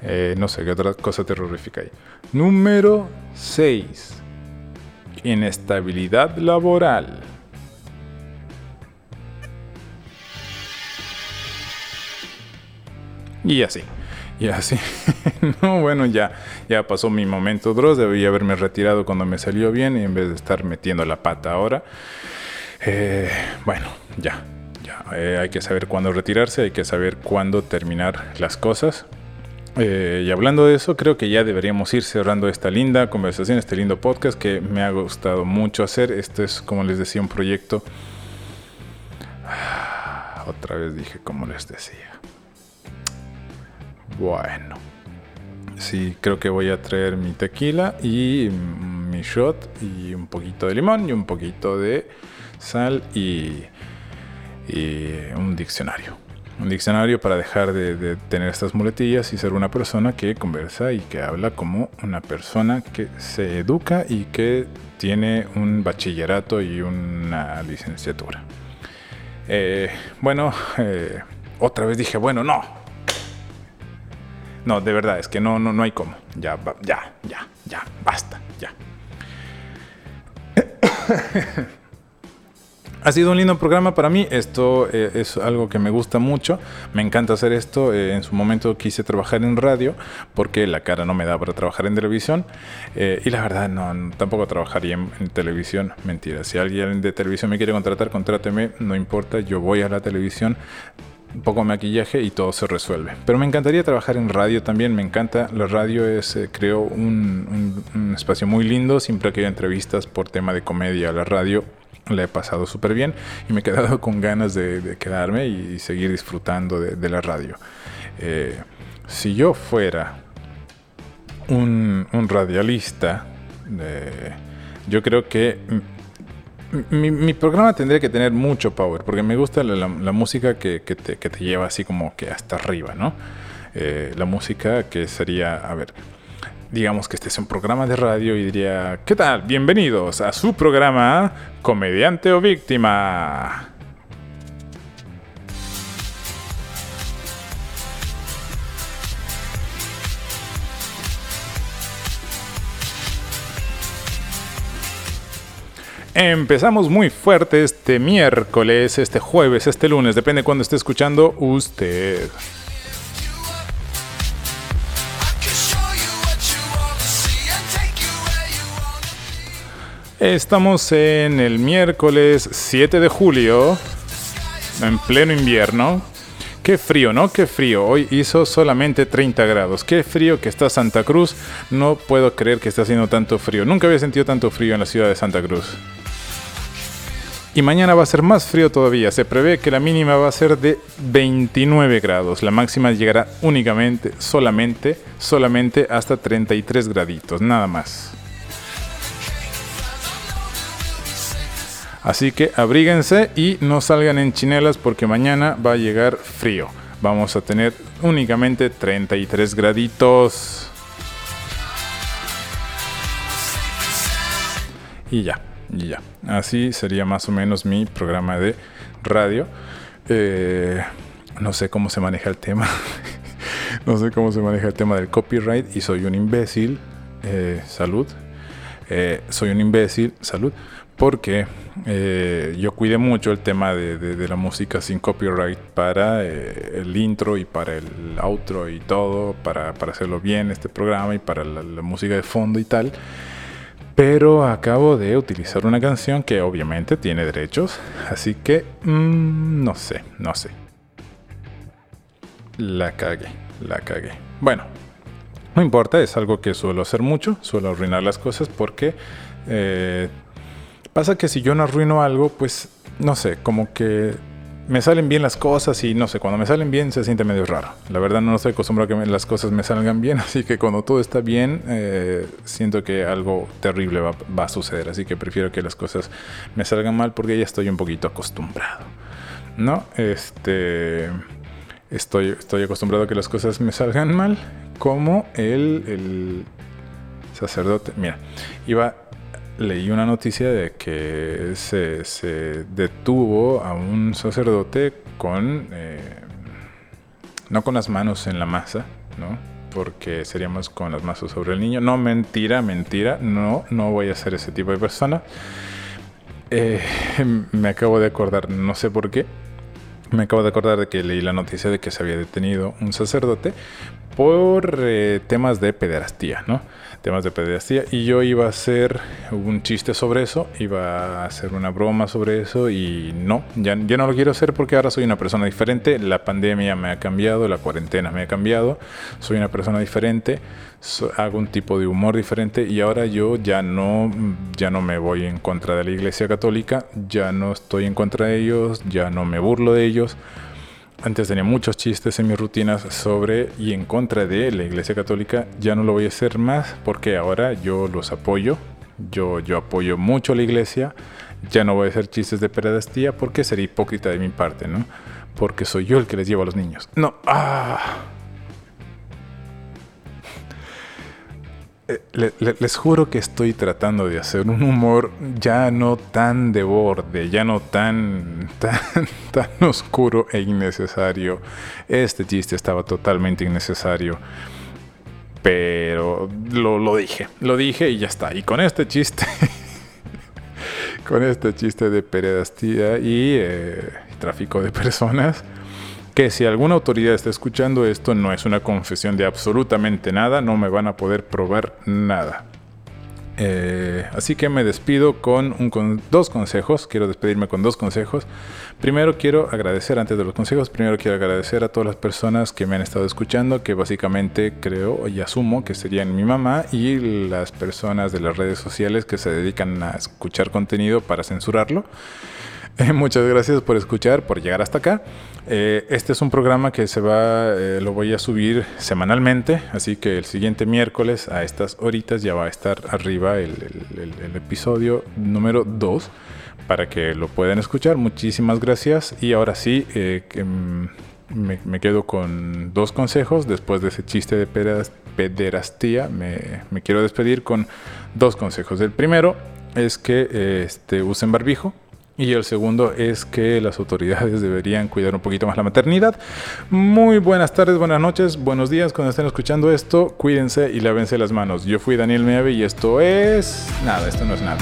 Eh, no sé qué otra cosa terrorífica hay. Número 6. Inestabilidad laboral. Y así. Y así. no, bueno, ya, ya pasó mi momento Dross. Debía haberme retirado cuando me salió bien y en vez de estar metiendo la pata ahora. Eh, bueno, ya. ya. Eh, hay que saber cuándo retirarse, hay que saber cuándo terminar las cosas. Eh, y hablando de eso, creo que ya deberíamos ir cerrando esta linda conversación, este lindo podcast que me ha gustado mucho hacer. Este es, como les decía, un proyecto. Otra vez dije, como les decía. Bueno. Sí, creo que voy a traer mi tequila y mi shot y un poquito de limón y un poquito de sal y, un diccionario un diccionario para dejar de, de, tener estas muletillas y ser una persona que conversa y que habla como una persona que se educa y que tiene un bachillerato y una licenciatura. Eh, bueno, eh, otra vez dije, bueno, no. No, de verdad, es que no, no, no hay cómo. Ya, ya, ya, ya, basta, ya. Ha sido un lindo programa para mí, esto eh, es algo que me gusta mucho, me encanta hacer esto, eh, en su momento quise trabajar en radio porque la cara no me da para trabajar en televisión. Eh, y la verdad no, tampoco trabajaría en, en, televisión, mentira, si alguien de televisión me quiere contratar, contráteme, no importa, yo voy a la televisión, un poco de maquillaje y todo se resuelve. Pero me encantaría trabajar en radio también, me encanta, la radio es, eh, creo, un, un, espacio muy lindo, siempre que entrevistas por tema de comedia la radio la he pasado súper bien y me he quedado con ganas de, quedarme y, seguir disfrutando de, la radio. Eh, si yo fuera un, radialista, eh, yo creo que mi, programa tendría que tener mucho power, porque me gusta la, la, la música que, que, te, que, te, lleva así como que hasta arriba, ¿no? Eh, la música que sería, a ver, digamos que este es un programa de radio y diría, ¿qué tal? Bienvenidos a su programa Comediante o Víctima. Empezamos muy fuerte este miércoles, este jueves, este lunes, depende cuando esté escuchando usted. Estamos en el miércoles 7 de julio, en pleno invierno. Qué frío, ¿no? Qué frío. Hoy hizo solamente 30 grados. Qué frío que está Santa Cruz. No puedo creer que esté haciendo tanto frío. Nunca había sentido tanto frío en la ciudad de Santa Cruz. Y mañana va a ser más frío todavía. Se prevé que la mínima va a ser de 29 grados. La máxima llegará únicamente, solamente, solamente hasta 33 graditos. Nada más. Así que abríguense y no salgan en chinelas porque mañana va a llegar frío. Vamos a tener únicamente 33 graditos. Y ya, y ya. Así sería más o menos mi programa de radio. Eh, no sé cómo se maneja el tema. no sé cómo se maneja el tema del copyright y soy un imbécil. Eh, salud. Eh, soy un imbécil. Salud porque yo cuidé mucho el tema de, la música sin copyright para el intro y para el outro y todo, para, hacerlo bien este programa y para la, música de fondo y tal. Pero acabo de utilizar una canción que obviamente tiene derechos, así que mm, no sé, no sé. La cagué, la cagué. Bueno, no importa, es algo que suelo hacer mucho, suelo arruinar las cosas porque... Eh, Pasa que si yo no arruino algo, pues no sé, como que me salen bien las cosas y no sé, cuando me salen bien se siente medio raro. La verdad no estoy acostumbrado a que las cosas me salgan bien, así que cuando todo está bien, eh, siento que algo terrible va, a suceder. Así que prefiero que las cosas me salgan mal porque ya estoy un poquito acostumbrado. ¿No? Este. Estoy, estoy acostumbrado a que las cosas me salgan mal, como el, el sacerdote. Mira, iba leí una noticia de que se, detuvo a un sacerdote con, eh, no con las manos en la masa, ¿no? Porque seríamos con las manos sobre el niño. No, mentira, mentira, no, no voy a ser ese tipo de persona. Eh, me acabo de acordar, no sé por qué, me acabo de acordar de que leí la noticia de que se había detenido un sacerdote por eh, temas de pederastía, ¿no? Temas de pederastía y yo iba a hacer un chiste sobre eso, iba a hacer una broma sobre eso y no, ya, ya no lo quiero hacer porque ahora soy una persona diferente, la pandemia me ha cambiado, la cuarentena me ha cambiado, soy una persona diferente, hago un tipo de humor diferente y ahora yo ya no, ya no me voy en contra de la Iglesia Católica, ya no estoy en contra de ellos, ya no me burlo de ellos antes tenía muchos chistes en mis rutinas sobre y en contra de la Iglesia Católica. Ya no lo voy a hacer más porque ahora yo los apoyo. Yo, yo apoyo mucho a la Iglesia. Ya no voy a hacer chistes de pedastía porque sería hipócrita de mi parte, ¿no? Porque soy yo el que les llevo a los niños. No, ah. Eh, les juro que estoy tratando de hacer un humor ya no tan de borde, ya no tan, tan, tan oscuro e innecesario. Este chiste estaba totalmente innecesario. Pero lo, lo dije, lo dije y ya está. Y con este chiste, con este chiste de pedastía y eh, tráfico de personas, que si alguna autoridad está escuchando esto no es una confesión de absolutamente nada, no me van a poder probar nada. Eh, así que me despido con, un, dos consejos, quiero despedirme con dos consejos. Primero quiero agradecer, antes de los consejos, primero quiero agradecer a todas las personas que me han estado escuchando, que básicamente creo y asumo que serían mi mamá y las personas de las redes sociales que se dedican a escuchar contenido para censurarlo. muchas gracias por escuchar, por llegar hasta acá. Eh, este es un programa que se va, eh, lo voy a subir semanalmente, así que el siguiente miércoles a estas horitas ya va a estar arriba el, episodio número 2 para que lo puedan escuchar. Muchísimas gracias y ahora sí eh, mm, me, quedo con dos consejos después de ese chiste de pederastía. Me, me quiero despedir con dos consejos. El primero es que este, usen barbijo y el segundo es que las autoridades deberían cuidar un poquito más la maternidad. Muy buenas tardes, buenas noches, buenos días cuando estén escuchando esto. Cuídense y lávense las manos. Yo fui Daniel Meave y esto es... Nada, esto no es nada.